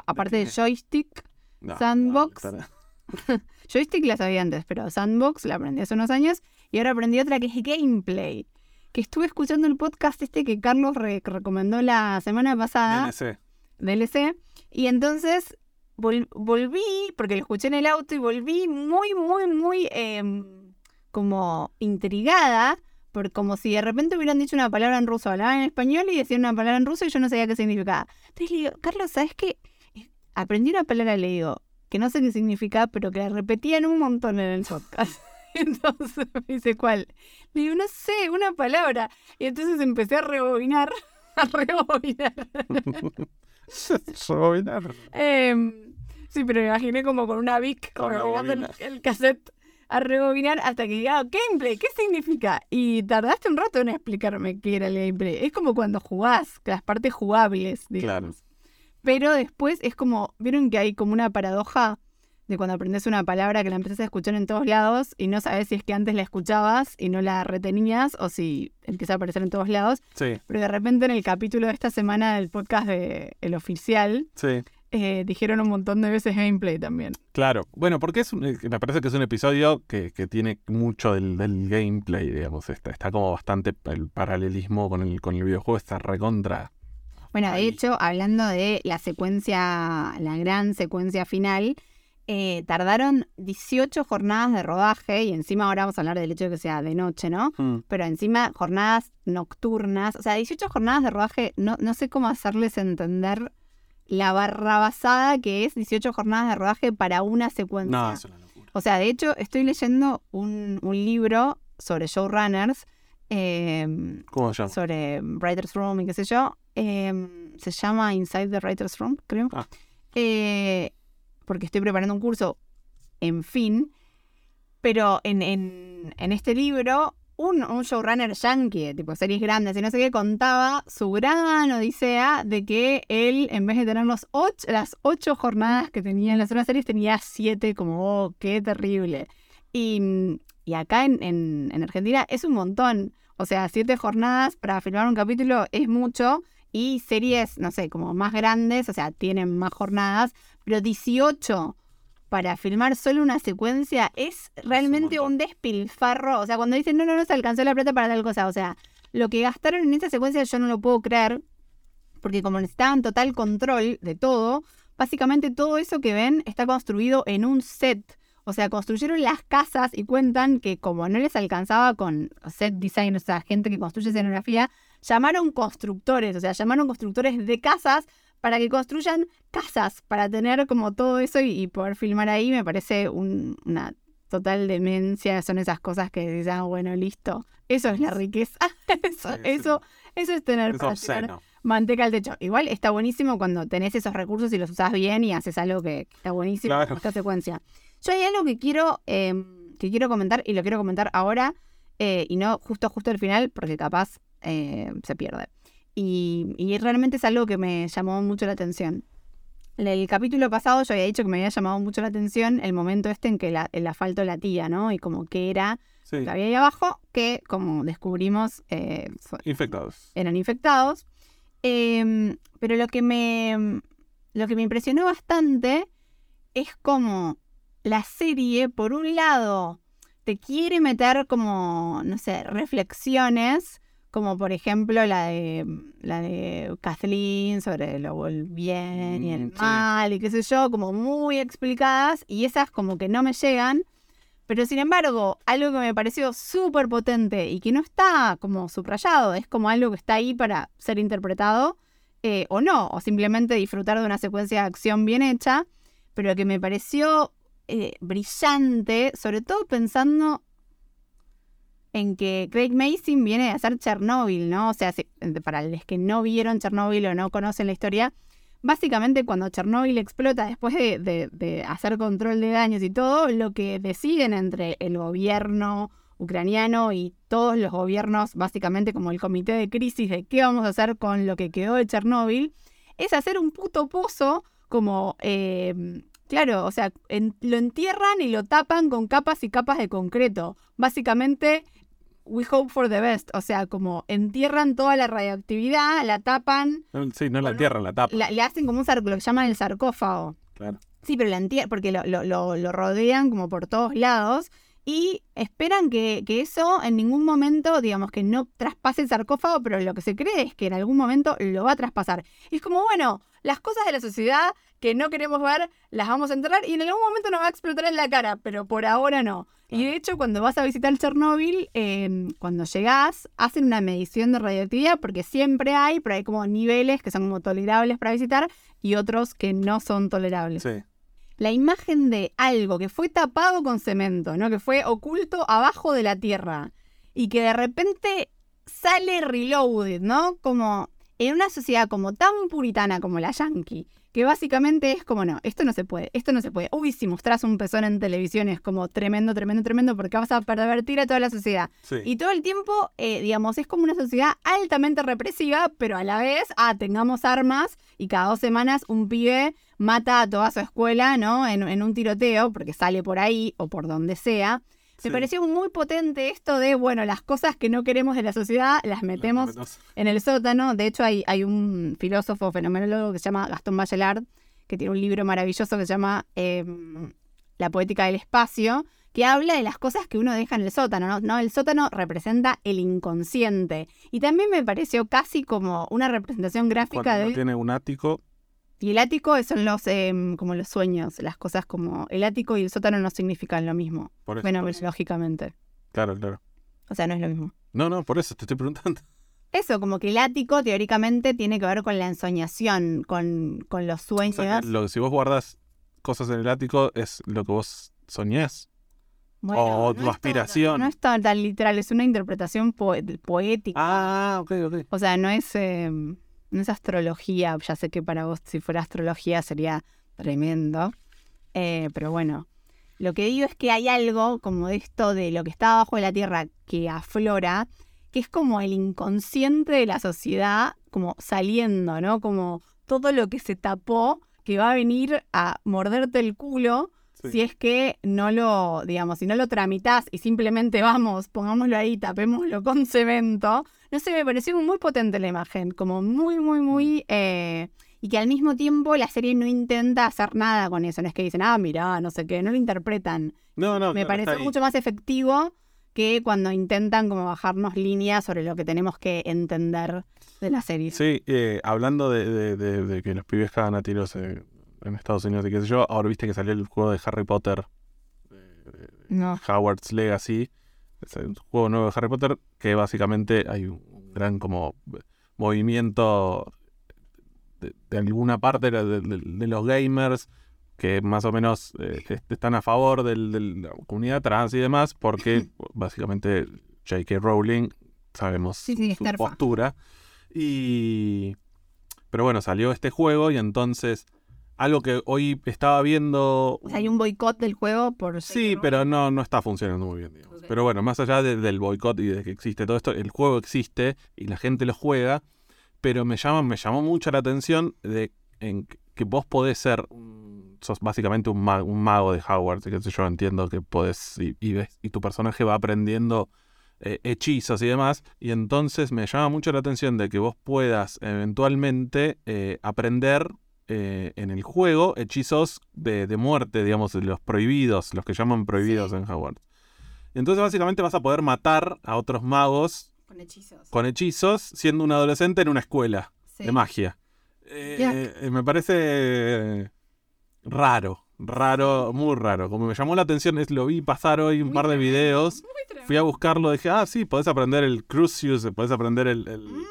aparte de joystick. No, Sandbox. no, [LAUGHS] Joystick la sabía antes, pero Sandbox la aprendí hace unos años. Y ahora aprendí otra que es gameplay. Que estuve escuchando el podcast este que Carlos re- recomendó la semana pasada. DNC. DLC. Y entonces vol- volví, porque lo escuché en el auto y volví muy, muy, muy em, como intrigada, por como si de repente hubieran dicho una palabra en ruso, hablaban en español y decían una palabra en ruso y yo no sabía qué significaba. Entonces le digo, Carlos, ¿sabes qué? Aprendí una palabra, le digo, que no sé qué significa, pero que la repetían un montón en el podcast. [LAUGHS] Entonces me dice, ¿cuál? Le digo, no sé, una palabra. Y entonces empecé a rebobinar, [LAUGHS] a rebobinar. [LAUGHS] Rebobinar. Em, sí, pero me imaginé como con una Vic rebobinando el, el cassette a rebobinar hasta que diga gameplay, ¿qué significa? Y tardaste un rato en explicarme qué era el gameplay. Es como cuando jugás, las partes jugables, digamos. Claro. Pero después es como, ¿vieron que hay como una paradoja de cuando aprendes una palabra que la empezás a escuchar en todos lados y no sabes si es que antes la escuchabas y no la retenías o si empieza a aparecer en todos lados? Sí, Pero de repente en el capítulo de esta semana del podcast de El Oficial, sí. Eh, dijeron un montón de veces gameplay también. Claro. Bueno, porque es un- eh, me parece que es un episodio que, que tiene mucho del, del gameplay, digamos. Está, está como bastante el paralelismo con el, con el videojuego, está recontra. Bueno, de Ahí. hecho, hablando de la secuencia, la gran secuencia final, eh, tardaron 18 jornadas de rodaje y encima ahora vamos a hablar del hecho de que sea de noche, ¿no? Mm. Pero encima jornadas nocturnas, o sea, 18 jornadas de rodaje, no, no sé cómo hacerles entender la barrabasada que es 18 jornadas de rodaje para una secuencia. No, es una locura. O sea, de hecho, estoy leyendo un, un libro sobre showrunners, eh, ¿Cómo se llama? sobre Writer's Room y qué sé yo. eh, se llama Inside the Writer's Room, creo. Ah. Eh, porque estoy preparando un curso, en fin. Pero en, en, en este libro, un, un showrunner yankee, tipo series grandes y no sé qué, contaba su gran odisea de que él, en vez de tener los ocho, las ocho jornadas que tenía en las otras series, tenía siete, como, oh, qué terrible. Y, y acá en, en, en Argentina es un montón. O sea, siete jornadas para filmar un capítulo es mucho. Y series, no sé, como más grandes, o sea, tienen más jornadas, pero 18 para filmar solo una secuencia es realmente un, despilfarro. O sea, cuando dicen, no, no, no se alcanzó la plata para tal cosa. O sea, lo que gastaron en esa secuencia yo no lo puedo creer, porque como necesitaban total control de todo, básicamente todo eso que ven está construido en un set. O sea, construyeron las casas y cuentan que como no les alcanzaba con set design, o sea, gente que construye escenografía, llamaron constructores, o sea, llamaron constructores de casas para que construyan casas, para tener como todo eso y, poder filmar ahí, me parece una total demencia, son esas cosas que dicen, ah, bueno, listo, eso es la riqueza, [LAUGHS] eso, eso, eso es tener manteca al techo. Igual está buenísimo cuando tenés esos recursos y los usás bien y haces algo que, está buenísimo en esta secuencia. Yo hay algo que quiero, em, que quiero comentar y lo quiero comentar ahora eh, y no justo justo al final porque capaz eh, se pierde. Y, realmente es algo que me llamó mucho la atención. En el capítulo pasado yo había dicho que me había llamado mucho la atención el momento este en que el asfalto latía, ¿no? Y como que era que había ahí abajo, que como descubrimos... Eh, infectados. Eran infectados. Em, pero lo que me... Lo que me impresionó bastante es como la serie, por un lado, te quiere meter como, no sé, reflexiones como por ejemplo la de la de Kathleen sobre lo bien y el mm, mal y qué sé yo, como muy explicadas y esas como que no me llegan. Pero sin embargo, algo que me pareció súper potente y que no está como subrayado, es como algo que está ahí para ser interpretado eh, o no, o simplemente disfrutar de una secuencia de acción bien hecha, pero que me pareció eh, brillante, sobre todo pensando en que Craig Mason viene a hacer Chernobyl, ¿no? O sea, para los que no vieron Chernobyl o no conocen la historia, básicamente cuando Chernobyl explota después de, hacer control de daños y todo, lo que deciden entre el gobierno ucraniano y todos los gobiernos, básicamente como el comité de crisis de qué vamos a hacer con lo que quedó de Chernobyl, es hacer un puto pozo como... Eh, claro, o sea, lo entierran y lo tapan con capas y capas de concreto. Básicamente we hope for the best. O sea, como entierran toda la radioactividad, la tapan. Sí, no la entierran, la tapan. le hacen como un lo que llaman el sarcófago. Claro. Sí, pero la entierran, porque lo, lo, lo, rodean como por todos lados y esperan que, que, eso en ningún momento, digamos, que no traspase el sarcófago, pero lo que se cree es que en algún momento lo va a traspasar. Y es como, bueno, las cosas de la sociedad que no queremos ver, las vamos a entrar y en algún momento nos va a explotar en la cara, pero por ahora no. Y de hecho, cuando vas a visitar Chernóbil, em, cuando llegás, hacen una medición de radioactividad, porque siempre hay, pero hay como niveles que son como tolerables para visitar y otros que no son tolerables. Sí. La imagen de algo que fue tapado con cemento, ¿no? Que fue oculto abajo de la tierra y que de repente sale reloaded, ¿no? Como en una sociedad como tan puritana como la yankee, que básicamente es como, no, esto no se puede, esto no se puede. Uy, si mostrás un pezón en televisión es como tremendo, tremendo, tremendo, porque vas a pervertir a toda la sociedad. Y todo el tiempo, eh, digamos, es como una sociedad altamente represiva, pero a la vez, ah, tengamos armas y cada dos semanas un pibe mata a toda su escuela, ¿no? En, en un tiroteo, porque sale por ahí o por donde sea. Me pareció muy potente esto de, bueno, las cosas que no queremos de la sociedad las metemos en el sótano. De hecho, hay, hay un filósofo fenomenólogo que se llama Gastón Bachelard, que tiene un libro maravilloso que se llama em, La poética del espacio, que habla de las cosas que uno deja en el sótano, ¿no? El sótano representa el inconsciente. Y también me pareció casi como una representación gráfica de... tiene un ático y el ático son los em, como los sueños, las cosas como el ático y el sótano no significan lo mismo. bueno, lógicamente. Claro, claro. O sea, no es lo mismo. No, no, por eso te estoy preguntando. [LAUGHS] Eso, como que el ático teóricamente tiene que ver con la ensoñación, con, con los sueños. lo, si vos guardas cosas en el ático es lo que vos soñás. o tu aspiración. no es tan, literal, es una interpretación poética. Ah, ok, ok. O sea, no es... Em, no es astrología, ya sé que para vos si fuera astrología sería tremendo, eh, pero bueno, lo que digo es que hay algo como esto de lo que está abajo de la tierra que aflora, que es como el inconsciente de la sociedad, como saliendo, ¿no? Como todo lo que se tapó, que va a venir a morderte el culo Sí. si es que no lo, digamos, si no lo tramitas y simplemente [LAUGHS] vamos, pongámoslo ahí, tapémoslo con cemento, no sé, me pareció muy potente la imagen, como muy, muy, muy... eh, y que al mismo tiempo la serie no intenta hacer nada con eso, no es que dicen, ah, mira, no sé qué, no lo interpretan. No, no, me claro, ahí. mucho más efectivo que cuando intentan como bajarnos líneas sobre lo que tenemos que entender de la serie. Sí, eh, hablando de, de- de- de que los pibes cagan a tiros eh, en Estados Unidos y qué sé yo, ahora viste que salió el juego de Harry Potter, eh, No. Howard's Legacy, es un juego nuevo de Harry Potter que básicamente hay un gran como movimiento de, de alguna parte de, de- de los gamers que más o menos eh, est- están a favor del- de la comunidad trans y demás porque [CLEARS THROAT] básicamente J.K. Rowling sabemos Sí, sí, su- postura y pero bueno salió este juego y entonces algo que hoy estaba viendo O sea, hay un boicot del juego por... Sí, pero no, no está funcionando muy bien, digamos. Pero bueno, más allá de- del boicot y de que existe todo esto, el juego existe y la gente lo juega, pero me llama, me llamó mucho la atención de en que- que vos podés ser, sos básicamente un, ma- un mago de Hogwarts, y qué sé yo, entiendo que podés, y, y ves, y tu personaje va aprendiendo eh, hechizos y demás, y entonces me llama mucho la atención de que vos puedas eventualmente eh, aprender eh, en el juego hechizos de, de muerte, digamos, los prohibidos, los que llaman prohibidos Sí. en Hogwarts. Entonces básicamente vas a poder matar a otros magos Con hechizos. con hechizos siendo un adolescente en una escuela Sí. de magia. Eh, eh, me parece raro, raro, muy raro. Como me llamó la atención, es, lo vi pasar hoy un Muy par de tremendo, videos. Fui a buscarlo, dije, ah, sí, podés aprender el Crucius, podés aprender el... el- Mm,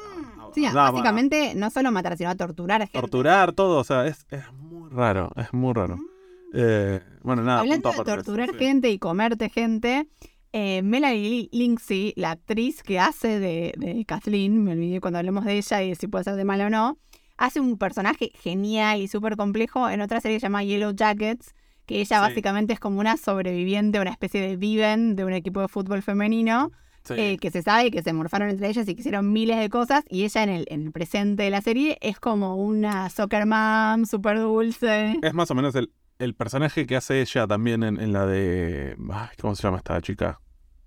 Sí, básicamente no solo matar, sino a torturar a gente. torturar, todo, o sea, es, es muy raro, es muy raro. Mm. Eh, bueno, nada. Hablando de torturar sí. gente y comerte gente, eh, Melanie Lindsay, la actriz que hace de, de Kathleen, me olvidé cuando hablemos de ella y de si puede ser de mala o no, hace un personaje genial y súper complejo en otra serie que se llama Yellow Jackets, que ella Sí. básicamente es como una sobreviviente, una especie de viven de un equipo de fútbol femenino, Sí. eh, que se sabe que se morfaron entre ellas y que hicieron miles de cosas, y ella en el, en el presente de la serie es como una soccer mom, súper dulce. Es más o menos el, el personaje que hace ella también en, en la de. ay, ¿Cómo se llama esta chica?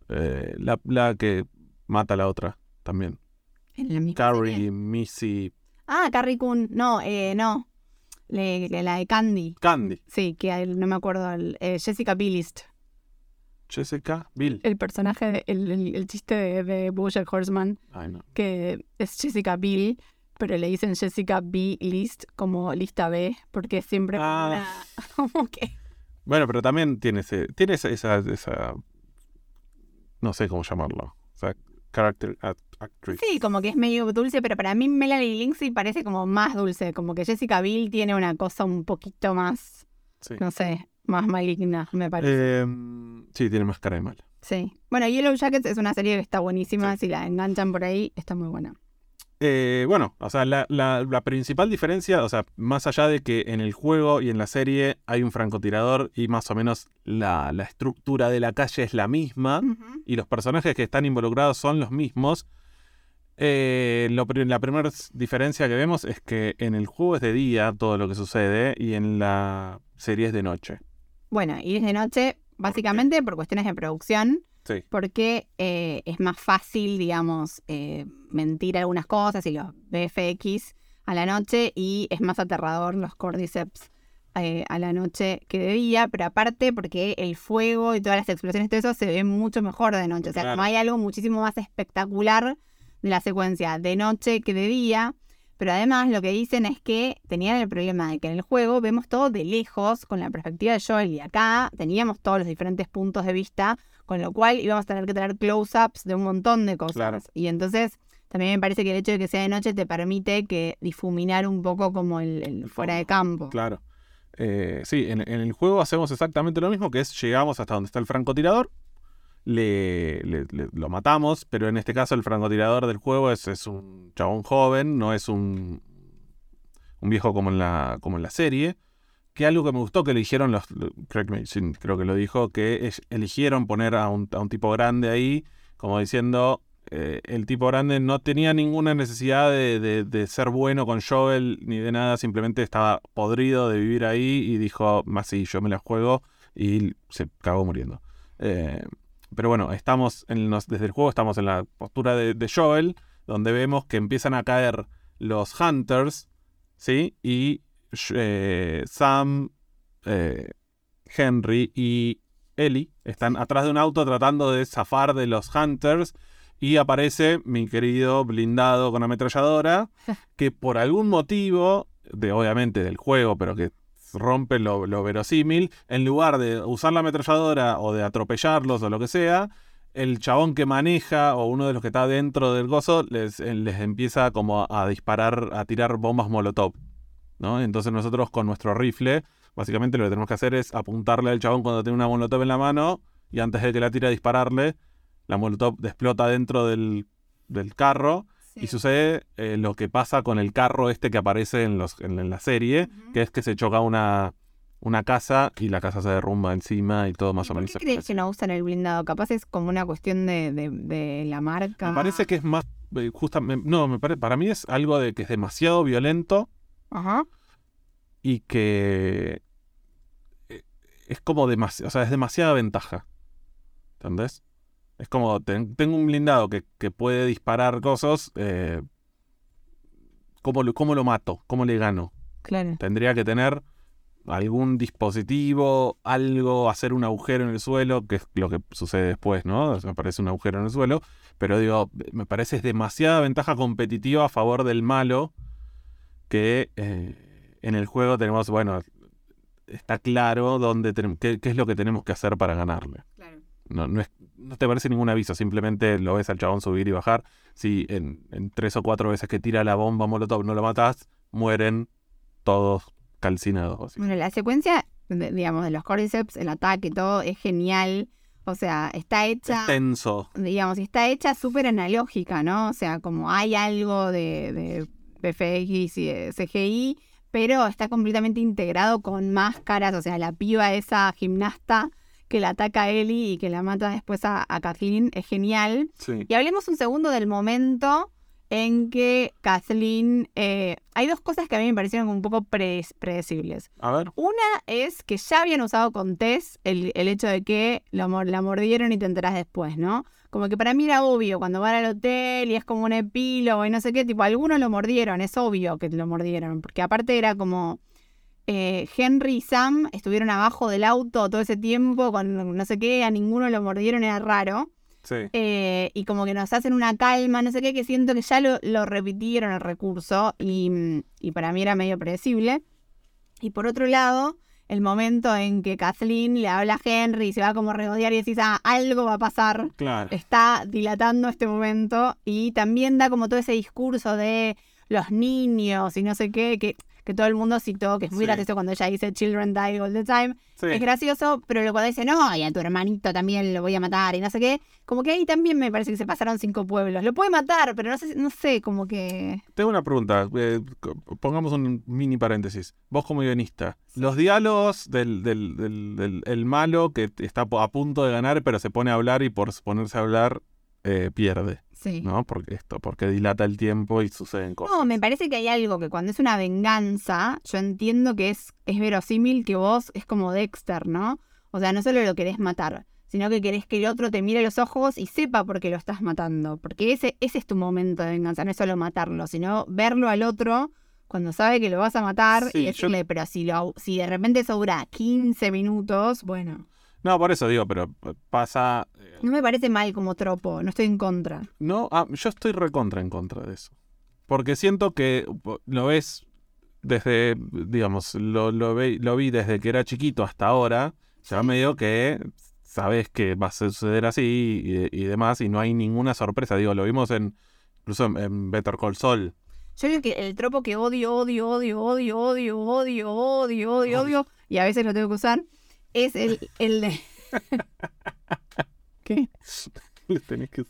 Eh, la, la que mata a la otra también. En la Carrie, serie. Missy, Ah, Carrie Coon. No, eh, no. Le- la de Candy. Candy, Sí, que no me acuerdo. eh, Jessica Billist. Jessica, Bill. El personaje, de- el, el- el chiste de, de Bojack Horseman, Ay, no. que es Jessica Bill, pero le dicen Jessica B. List como lista B, porque siempre Ah. una- [LAUGHS] como que... Bueno, pero también tiene ese. Tiene esa, esa, esa- No sé cómo llamarlo. O sea, character act- actress. Sí, como que es medio dulce, pero para mí Melanie Lindsay parece como más dulce, como que Jessica Bill tiene una cosa un poquito más, Sí. no sé, más maligna, me parece. Eh, sí, tiene más cara de mala. Sí. Bueno, Yellow Jackets es una serie que está buenísima. Si la enganchan por ahí, está muy buena. Eh, bueno, o sea, la, la- la principal diferencia, o sea, más allá de que en el juego y en la serie hay un francotirador y más o menos la, la estructura de la calle es la misma y los personajes que están involucrados son los mismos, eh, lo la primera diferencia que vemos es que en el juego es de día todo lo que sucede y en la serie es de noche. Bueno, y es de noche, básicamente por cuestiones de producción, Sí. porque eh, es más fácil, digamos, eh, mentir algunas cosas y los VFX a la noche y es más aterrador los cordyceps eh, a la noche que de día, pero aparte porque el fuego y todas las explosiones y todo eso se ve mucho mejor de noche. O sea, Claro. como hay algo muchísimo más espectacular de la secuencia de noche que de día. Pero además lo que dicen es que tenían el problema de que en el juego vemos todo de lejos con la perspectiva de Joel y acá teníamos todos los diferentes puntos de vista, con lo cual íbamos a tener que tener close-ups de un montón de cosas. Claro. Y entonces también me parece que el hecho de que sea de noche te permite que difuminar un poco como el, el fuera de campo. Claro. Eh, sí, en, en el juego hacemos exactamente lo mismo, que es llegamos hasta donde está el francotirador, le, lo matamos, pero en este caso el francotirador del juego es, es un chabón joven, no es un, un viejo como en, la, como en la serie. Que algo que me gustó que eligieron los. Creo que lo dijo, que eligieron poner a un, a un tipo grande ahí, como diciendo. eh, el tipo grande no tenía ninguna necesidad de, de- de ser bueno con Joel ni de nada, simplemente estaba podrido de vivir ahí y dijo, más sí, yo me la juego, y se cagó muriendo. Eh, pero bueno, estamos en los, desde el juego estamos en la postura de, de Joel, donde vemos que empiezan a caer los Hunters, ¿sí? Y eh, Sam, eh, Henry y Ellie están atrás de un auto tratando de zafar de los Hunters. Y aparece mi querido blindado con ametralladora, [LAUGHS] que por algún motivo, de obviamente del juego, pero que rompe lo, lo verosímil, en lugar de usar la ametralladora o de atropellarlos o lo que sea, el chabón que maneja o uno de los que está dentro del gozo les, eh, les empieza como a, disparar, a tirar bombas molotov. ¿no? Entonces nosotros con nuestro rifle, básicamente lo que tenemos que hacer es apuntarle al chabón cuando tiene una molotov en la mano y antes de que la tire a dispararle, la molotov explota dentro del, del carro y sucede eh, lo que pasa con el carro este que aparece en, los, en, la serie, que es que se choca una, una casa y la casa se derrumba encima y todo más o menos. ¿Por qué crees que no usan el blindado? Capaz es como una cuestión de, de, la marca. Me parece que es más, eh, justamente, no, me parece, para mí es algo de que es demasiado violento. Ajá. Y que eh, es como demasiado, o sea, es demasiada ventaja. ¿Entendés? Es como, tengo un blindado que, puede disparar cosas. Eh, ¿cómo, ¿Cómo lo mato? ¿Cómo le gano? Claro. Tendría que tener algún dispositivo, algo, hacer un agujero en el suelo, que es lo que sucede después, ¿no? Me parece un agujero en el suelo. Pero digo, me parece es demasiada ventaja competitiva a favor del malo que eh, en el juego tenemos, bueno, está claro dónde qué, qué, es lo que tenemos que hacer para ganarle. No, no es no te parece ningún aviso, simplemente lo ves al chabón subir y bajar. Si en, tres o cuatro veces que tira la bomba molotov no lo matas, mueren todos calcinados. Bueno, la secuencia, digamos, de los cordyceps, el ataque, todo es genial. O sea, está hecha. Es tenso. Digamos, está hecha súper analógica, ¿no? O sea, como hay algo de, de FX y de CGI, pero está completamente integrado con máscaras. O sea, la piba, esa gimnasta que la ataca a Ellie y que la mata después a, Kathleen es genial. Y hablemos un segundo del momento en que Kathleen... Eh, hay dos cosas que a mí me parecieron un poco predecibles. A ver. Una es que ya habían usado con Tess el, hecho de que la, la mordieron y te enterás después, ¿no? Como que para mí era obvio, cuando van al hotel y es como un epílogo y no sé qué, tipo, algunos lo mordieron, es obvio que lo mordieron, porque aparte era como eh, Henry y Sam estuvieron abajo del auto todo ese tiempo con no sé qué, a ninguno lo mordieron, era raro. Sí. Eh, y como que nos hacen una calma, no sé qué, que siento que ya lo, repitieron el recurso y, para mí era medio predecible. Y por otro lado, el momento en que Kathleen le habla a Henry y se va como a regodear y decís, ah, algo va a pasar. Claro. Está dilatando este momento y también da como todo ese discurso de los niños y no sé qué, que que todo el mundo citó, que es muy gracioso cuando ella dice Children die all the time. Es gracioso, pero cuando dice, no, y a tu hermanito también lo voy a matar y no sé qué, como que ahí también me parece que se pasaron cinco pueblos. Lo puede matar, pero no sé, no sé, como que... Tengo una pregunta, eh, pongamos un mini paréntesis. Vos como guionista, los diálogos del, del, del, del malo que está a punto de ganar, pero se pone a hablar y por ponerse a hablar eh, pierde. Sí. ¿No? Porque esto, porque dilata el tiempo y suceden cosas. No, me parece que hay algo que cuando es una venganza, yo entiendo que es, es verosímil que vos es como Dexter, ¿no? O sea, no solo lo querés matar, sino que querés que el otro te mire a los ojos y sepa por qué lo estás matando. Porque ese, ese es tu momento de venganza, no es solo matarlo, sino verlo al otro cuando sabe que lo vas a matar y decirle, pero si, lo, si de repente eso dura 15 minutos, bueno. No, por eso digo, pero pasa. Eh, no me parece mal como tropo, no estoy en contra. No, ah, yo estoy recontra en contra de eso. Porque siento que lo ves desde, digamos, lo, lo, lo vi desde que era chiquito hasta ahora. Ya medio que sabes que va a suceder así y, demás, y no hay ninguna sorpresa. Digo, lo vimos en incluso en, Better Call Saul. Yo digo que el tropo que odio, odio, odio, odio, odio, odio, odio, odio, odio, y a veces lo tengo que usar, es el, el de... [LAUGHS] ¿Qué?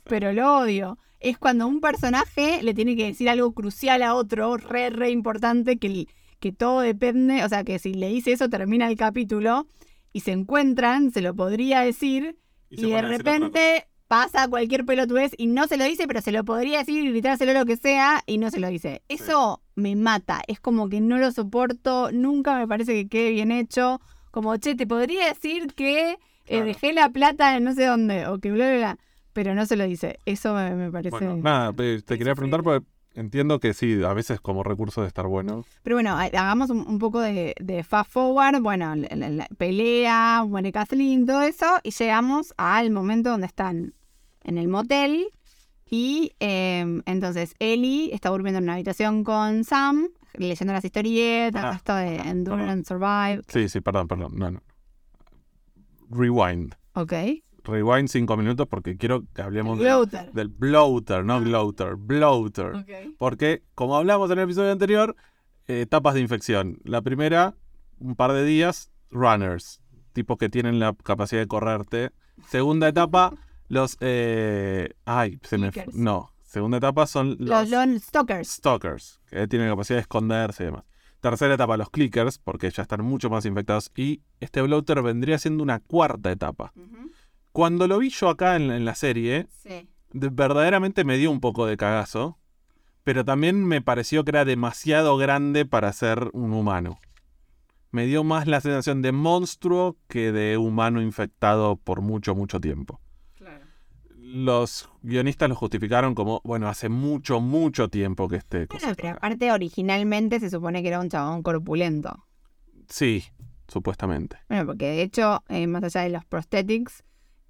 Pero lo odio. Es cuando un personaje le tiene que decir algo crucial a otro, re, re importante, que, que todo depende, o sea, que si le dice eso termina el capítulo y se encuentran, se lo podría decir y, de repente pasa cualquier pelotudez y no se lo dice, pero se lo podría decir y gritárselo lo que sea y no se lo dice. Eso me mata, es como que no lo soporto, nunca me parece que quede bien hecho Como, che, te podría decir que eh, dejé la plata en no sé dónde, o que bla, bla, bla. Pero no se lo dice. Eso me, me parece. Bueno, nada, pe- te quería preguntar porque entiendo que sí, a veces como recurso de estar bueno. Pero bueno, ha- hagamos un, un poco de, de fast forward. Bueno, la, la- la pelea, muere Kathleen, todo eso. Y llegamos al momento donde están en el motel. Y eh, entonces Ellie está durmiendo en una habitación con Sam, leyendo las historietas, Ah, esto de Endure and Survive. Sí, sí, perdón, perdón. No, no. Rewind. Ok. Rewind cinco minutos porque quiero que hablemos Bloater. del bloater, no gloater, bloater. Ok. Porque, como hablamos en el episodio anterior, eh, etapas de infección. La primera, un par de días, runners, tipos que tienen la capacidad de correrte. Segunda etapa, los... eh, ay, se me... No, segunda etapa son Los los, Lone Stalkers. stalkers, que tienen la capacidad de esconderse y demás. Tercera etapa, los clickers, porque ya están mucho más infectados. Y este bloater vendría siendo una cuarta etapa. Cuando lo vi yo acá en, en la serie, Sí. de- verdaderamente me dio un poco de cagazo, pero también me pareció que era demasiado grande para ser un humano. Me dio más la sensación de monstruo que de humano infectado por mucho, mucho tiempo. Los guionistas lo justificaron como, bueno, hace mucho, mucho tiempo que este... Bueno, pero aparte originalmente se supone que era un chabón corpulento. Sí, supuestamente. Bueno, porque de hecho, eh, más allá de los prosthetics,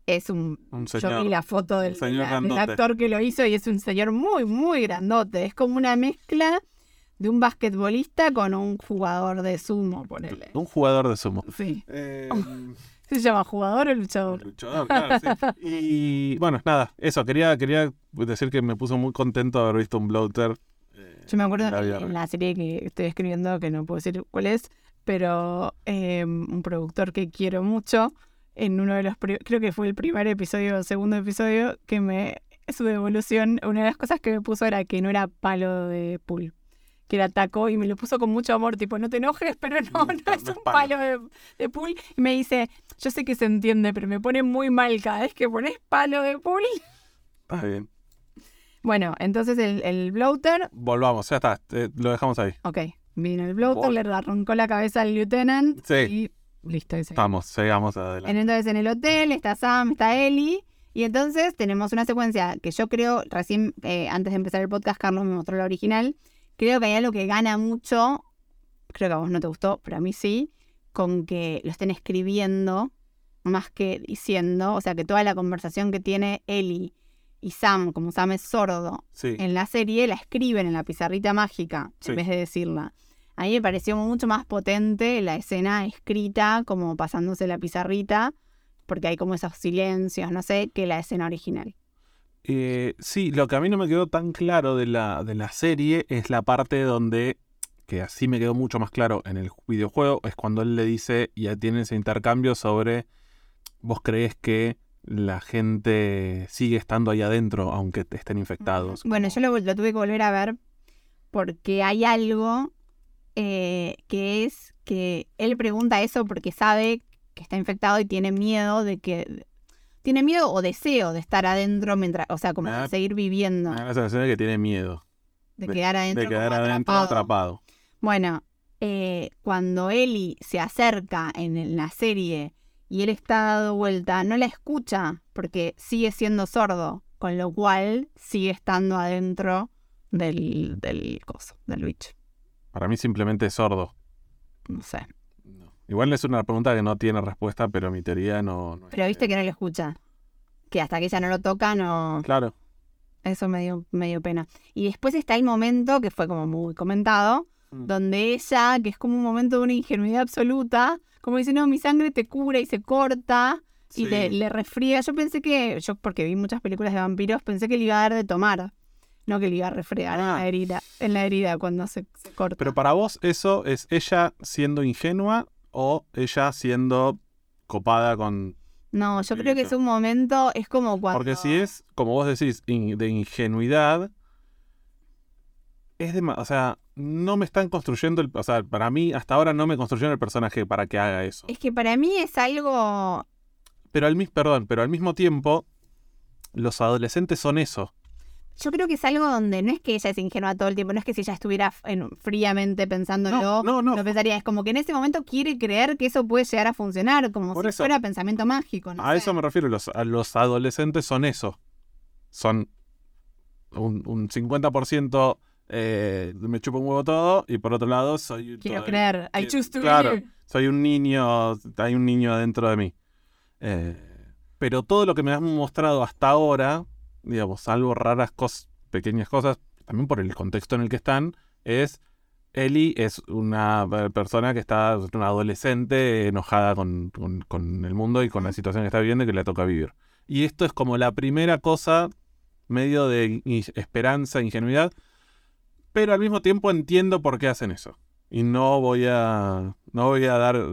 es un... Un Yo señor. vi la foto del, un señor la- del grandote. actor que lo hizo y es un señor muy, muy grandote. Es como una mezcla de un basquetbolista con un jugador de sumo, ponele. Un jugador de sumo. Sí. Eh, ¿Se llama jugador o luchador? Luchador, claro, sí. [LAUGHS] Y bueno, nada, eso, quería, quería decir que me puso muy contento de haber visto un bloater. eh, Yo me acuerdo en la en, serie que estoy escribiendo, que no puedo decir cuál es, pero eh, un productor que quiero mucho, en uno de los, creo que fue el primer episodio o segundo episodio, que me, su devolución, una de las cosas que me puso era que no era palo de pool, que era taco, y me lo puso con mucho amor, tipo, no te enojes, pero no, [LAUGHS] no, es un palo. de, de pool. Y me dice, yo sé que se entiende, pero me pone muy mal cada vez que pones palo de pool. Está bien. Bueno, entonces el, el bloater Volvamos, ya está, eh, lo dejamos ahí. Ok, vino el bloater, Vol- le arrancó la cabeza al lieutenant Sí. y listo. sigamos En- adelante. Entonces en el hotel está Sam, está Ellie y entonces tenemos una secuencia que yo creo, recién eh, antes de empezar el podcast, Carlos me mostró la original, creo que hay algo que gana mucho, creo que a vos no te gustó, pero a mí sí, con que lo estén escribiendo más que diciendo, o sea que toda la conversación que tiene Ellie y Sam, como Sam es sordo, Sí. en la serie la escriben en la pizarrita mágica Sí. en vez de decirla. A mí me pareció mucho más potente la escena escrita, como pasándose la pizarrita, porque hay como esos silencios, no sé, que la escena original. Eh, sí, lo que a mí no me quedó tan claro de la, de la serie es la parte donde, que así me quedó mucho más claro en el videojuego, es cuando él le dice, ya tiene ese intercambio sobre, vos crees que la gente sigue estando ahí adentro aunque estén infectados. Bueno, yo lo, lo tuve que volver a ver porque hay algo eh, que es que él pregunta eso porque sabe que está infectado y tiene miedo de que... Tiene miedo o deseo de estar adentro mientras, o sea, como Ah, de seguir viviendo, Me da la sensación de que tiene miedo de de- quedar adentro. de quedar como adentro atrapado. atrapado. Bueno, eh, cuando Ellie se acerca en, en la serie y él está dado vuelta, no la escucha porque sigue siendo sordo, con lo cual sigue estando adentro del, del coso, del bicho. Para mí simplemente es sordo. No sé. Igual es una pregunta que no tiene respuesta, pero mi teoría no... no es Pero viste que no lo escucha. Que hasta que ella no lo toca, no. Claro. Eso me dio, me dio pena. Y después está el momento que fue como muy comentado, Mm. donde ella, que es como un momento de una ingenuidad absoluta, como dice, no, mi sangre te cura y se corta y Sí. le, le refriega. Yo pensé que, yo porque vi muchas películas de vampiros, pensé que le iba a dar de tomar, no que le iba a refregar en, Ah. la herida, en la herida cuando se, se corta. Pero para vos eso es ella siendo ingenua o ella siendo copada con... no, yo creo que es un momento, es como cuando... Porque si es, como vos decís, in- de ingenuidad, es de... O sea, no me están construyendo... El, o sea, para mí hasta ahora no me construyeron el personaje para que haga eso. Es que para mí es algo... Pero al. Perdón, pero al mismo tiempo, los adolescentes son eso. Yo creo que es algo donde no es que ella es ingenua todo el tiempo, no es que si ella estuviera en- fríamente pensándolo, No, no, no. lo pensaría. Es como que en ese momento quiere creer que eso puede llegar a funcionar, como Por si eso. fuera pensamiento mágico. No A sé. eso me refiero, los, a los adolescentes son eso. Son un, un 50% eh, me chupo un huevo todo y por otro lado soy... Quiero todo- creer. I que- choose to claro. believe. soy un niño, hay un niño adentro de mí. Eh, pero todo lo que me han mostrado hasta ahora, digamos, salvo raras cosas, pequeñas cosas, también por el contexto en el que están, es Ellie es una eh, persona que está, una adolescente enojada con, con- el mundo y con la situación que está viviendo y que le toca vivir. Y esto es como la primera cosa, medio de esperanza, ingenuidad, pero al mismo tiempo entiendo por qué hacen eso. Y no voy a, no voy a dar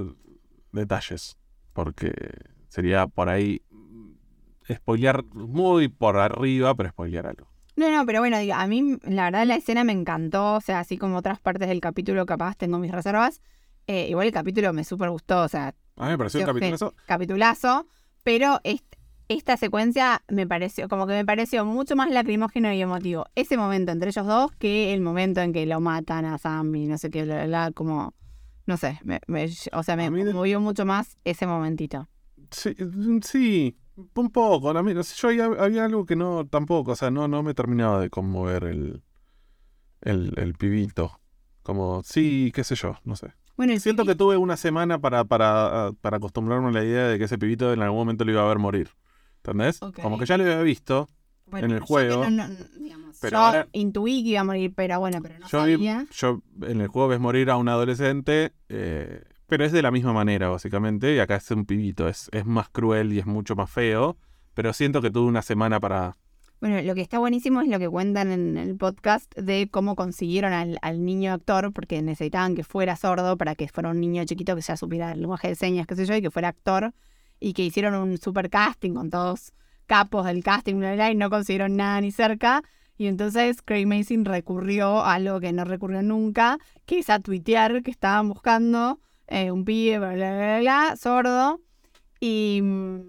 detalles, porque sería por ahí spoilear muy por arriba, pero spoilear algo. No, no, pero bueno, a mí la verdad la escena me encantó, o sea, así como otras partes del capítulo capaz tengo mis reservas. Eh, igual el capítulo me súper gustó, o sea, A mí me pareció un capítulo eso. capitulazo, pero est- esta secuencia me pareció, como que me pareció mucho más lacrimógeno y emotivo. Ese momento entre ellos dos que el momento en que lo matan a Sam y no sé qué, bla, bla, bla, como, no sé, me- me- o sea, me de- movió mucho más ese momentito. Sí, mm, sí, un poco. Mí, no sé, yo había, había algo que no, tampoco, o sea, no, no me terminaba de conmover el, el, el pibito. Como, sí, qué sé yo, no sé. Bueno, Siento que tuve una semana para, para, para acostumbrarme a la idea de que ese pibito en algún momento lo iba a ver morir. ¿Entendés? Como que ya lo había visto. Bueno, en el yo juego. no- no- digamos, Pero yo ahora- intuí que iba a morir, pero bueno, pero no Yo, vi- sabía. yo en el juego ves morir a un adolescente, eh, pero es de la misma manera, básicamente. Y acá es un pibito. Es, es más cruel y es mucho más feo. Pero siento que tuve una semana para. Bueno, lo que está buenísimo es lo que cuentan en el podcast de cómo consiguieron al, al niño actor, porque necesitaban que fuera sordo para que fuera un niño chiquito que ya supiera el lenguaje de señas, qué sé yo, y que fuera actor, y que hicieron un super casting con todos capos del casting, y no consiguieron nada ni cerca. Y entonces Craig Mason recurrió a algo que no recurrió nunca, que es a tuitear que estaban buscando eh, un pibe, bla, bla, bla, bla, sordo, y, mm,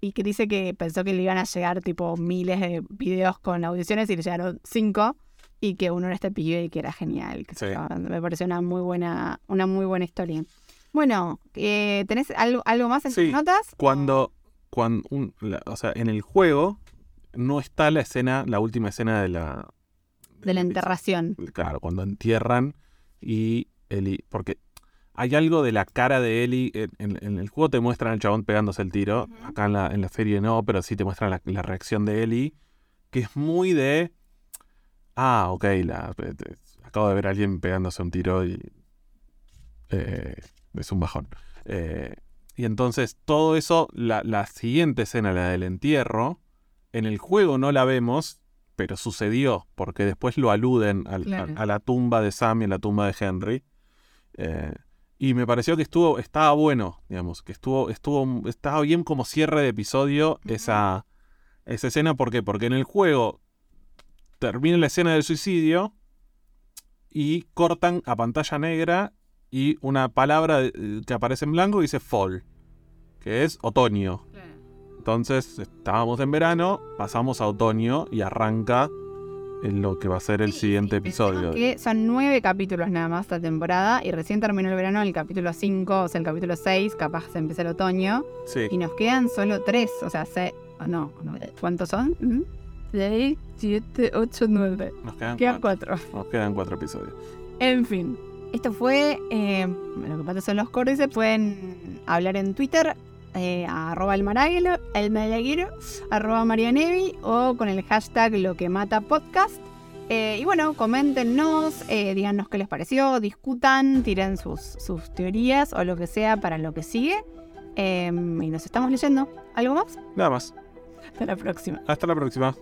y que dice que pensó que le iban a llegar tipo miles de videos con audiciones y le llegaron cinco y que uno era este pibe y que era genial. Sí. Me pareció una muy buena, una muy buena historia. Bueno, eh, ¿tenés algo, algo más en Sí, tus notas? Cuando. cuando un- la- o sea, en el juego no está la escena, la última escena de la. De la enterración. Claro, cuando entierran y. Porque hay algo de la cara de Eli. En, en- en el juego te muestran al chabón pegándose el tiro. Acá en la, en la serie no, pero sí te muestran la, la reacción de Eli. Que es muy de. Ah, ok, la, te- te- acabo de ver a alguien pegándose un tiro y. eh, es un bajón. Eh, y entonces todo eso, la, la siguiente escena, la del entierro, en el juego no la vemos, pero sucedió, porque después lo aluden al- a- a, la tumba de Sam y a la tumba de Henry. Eh, y me pareció que estuvo, estaba bueno, digamos, que estuvo, estuvo, estaba bien como cierre de episodio esa, esa escena. ¿Por qué? Porque en el juego termina la escena del suicidio y cortan a pantalla negra y una palabra eh, que aparece en blanco dice fall, que es otoño. Entonces estábamos en verano, pasamos a otoño y arranca lo que va a ser el Sí, siguiente sí, episodio. Que son nueve capítulos nada más esta temporada y recién terminó el verano el capítulo 5, o sea, el capítulo 6, capaz se empieza el otoño. Sí, Y nos quedan solo tres, o sea, se... oh, no, no, ¿cuántos son? ¿Mm? Seis, siete, ocho, nueve. nos quedan, Quedan cuatro, cuatro. nos quedan cuatro episodios. En fin, esto fue eh, lo que pasa son los códices. Pueden hablar en Twitter, eh, a arroba el maraguero, el malaguero, arroba marianevi o con el hashtag lo que mata podcast. Eh, y bueno, coméntenos, eh, díganos qué les pareció, discutan, tiren sus, sus teorías o lo que sea para lo que sigue. Eh, y nos estamos leyendo. ¿Algo más? Nada más. Hasta la próxima. Hasta la próxima.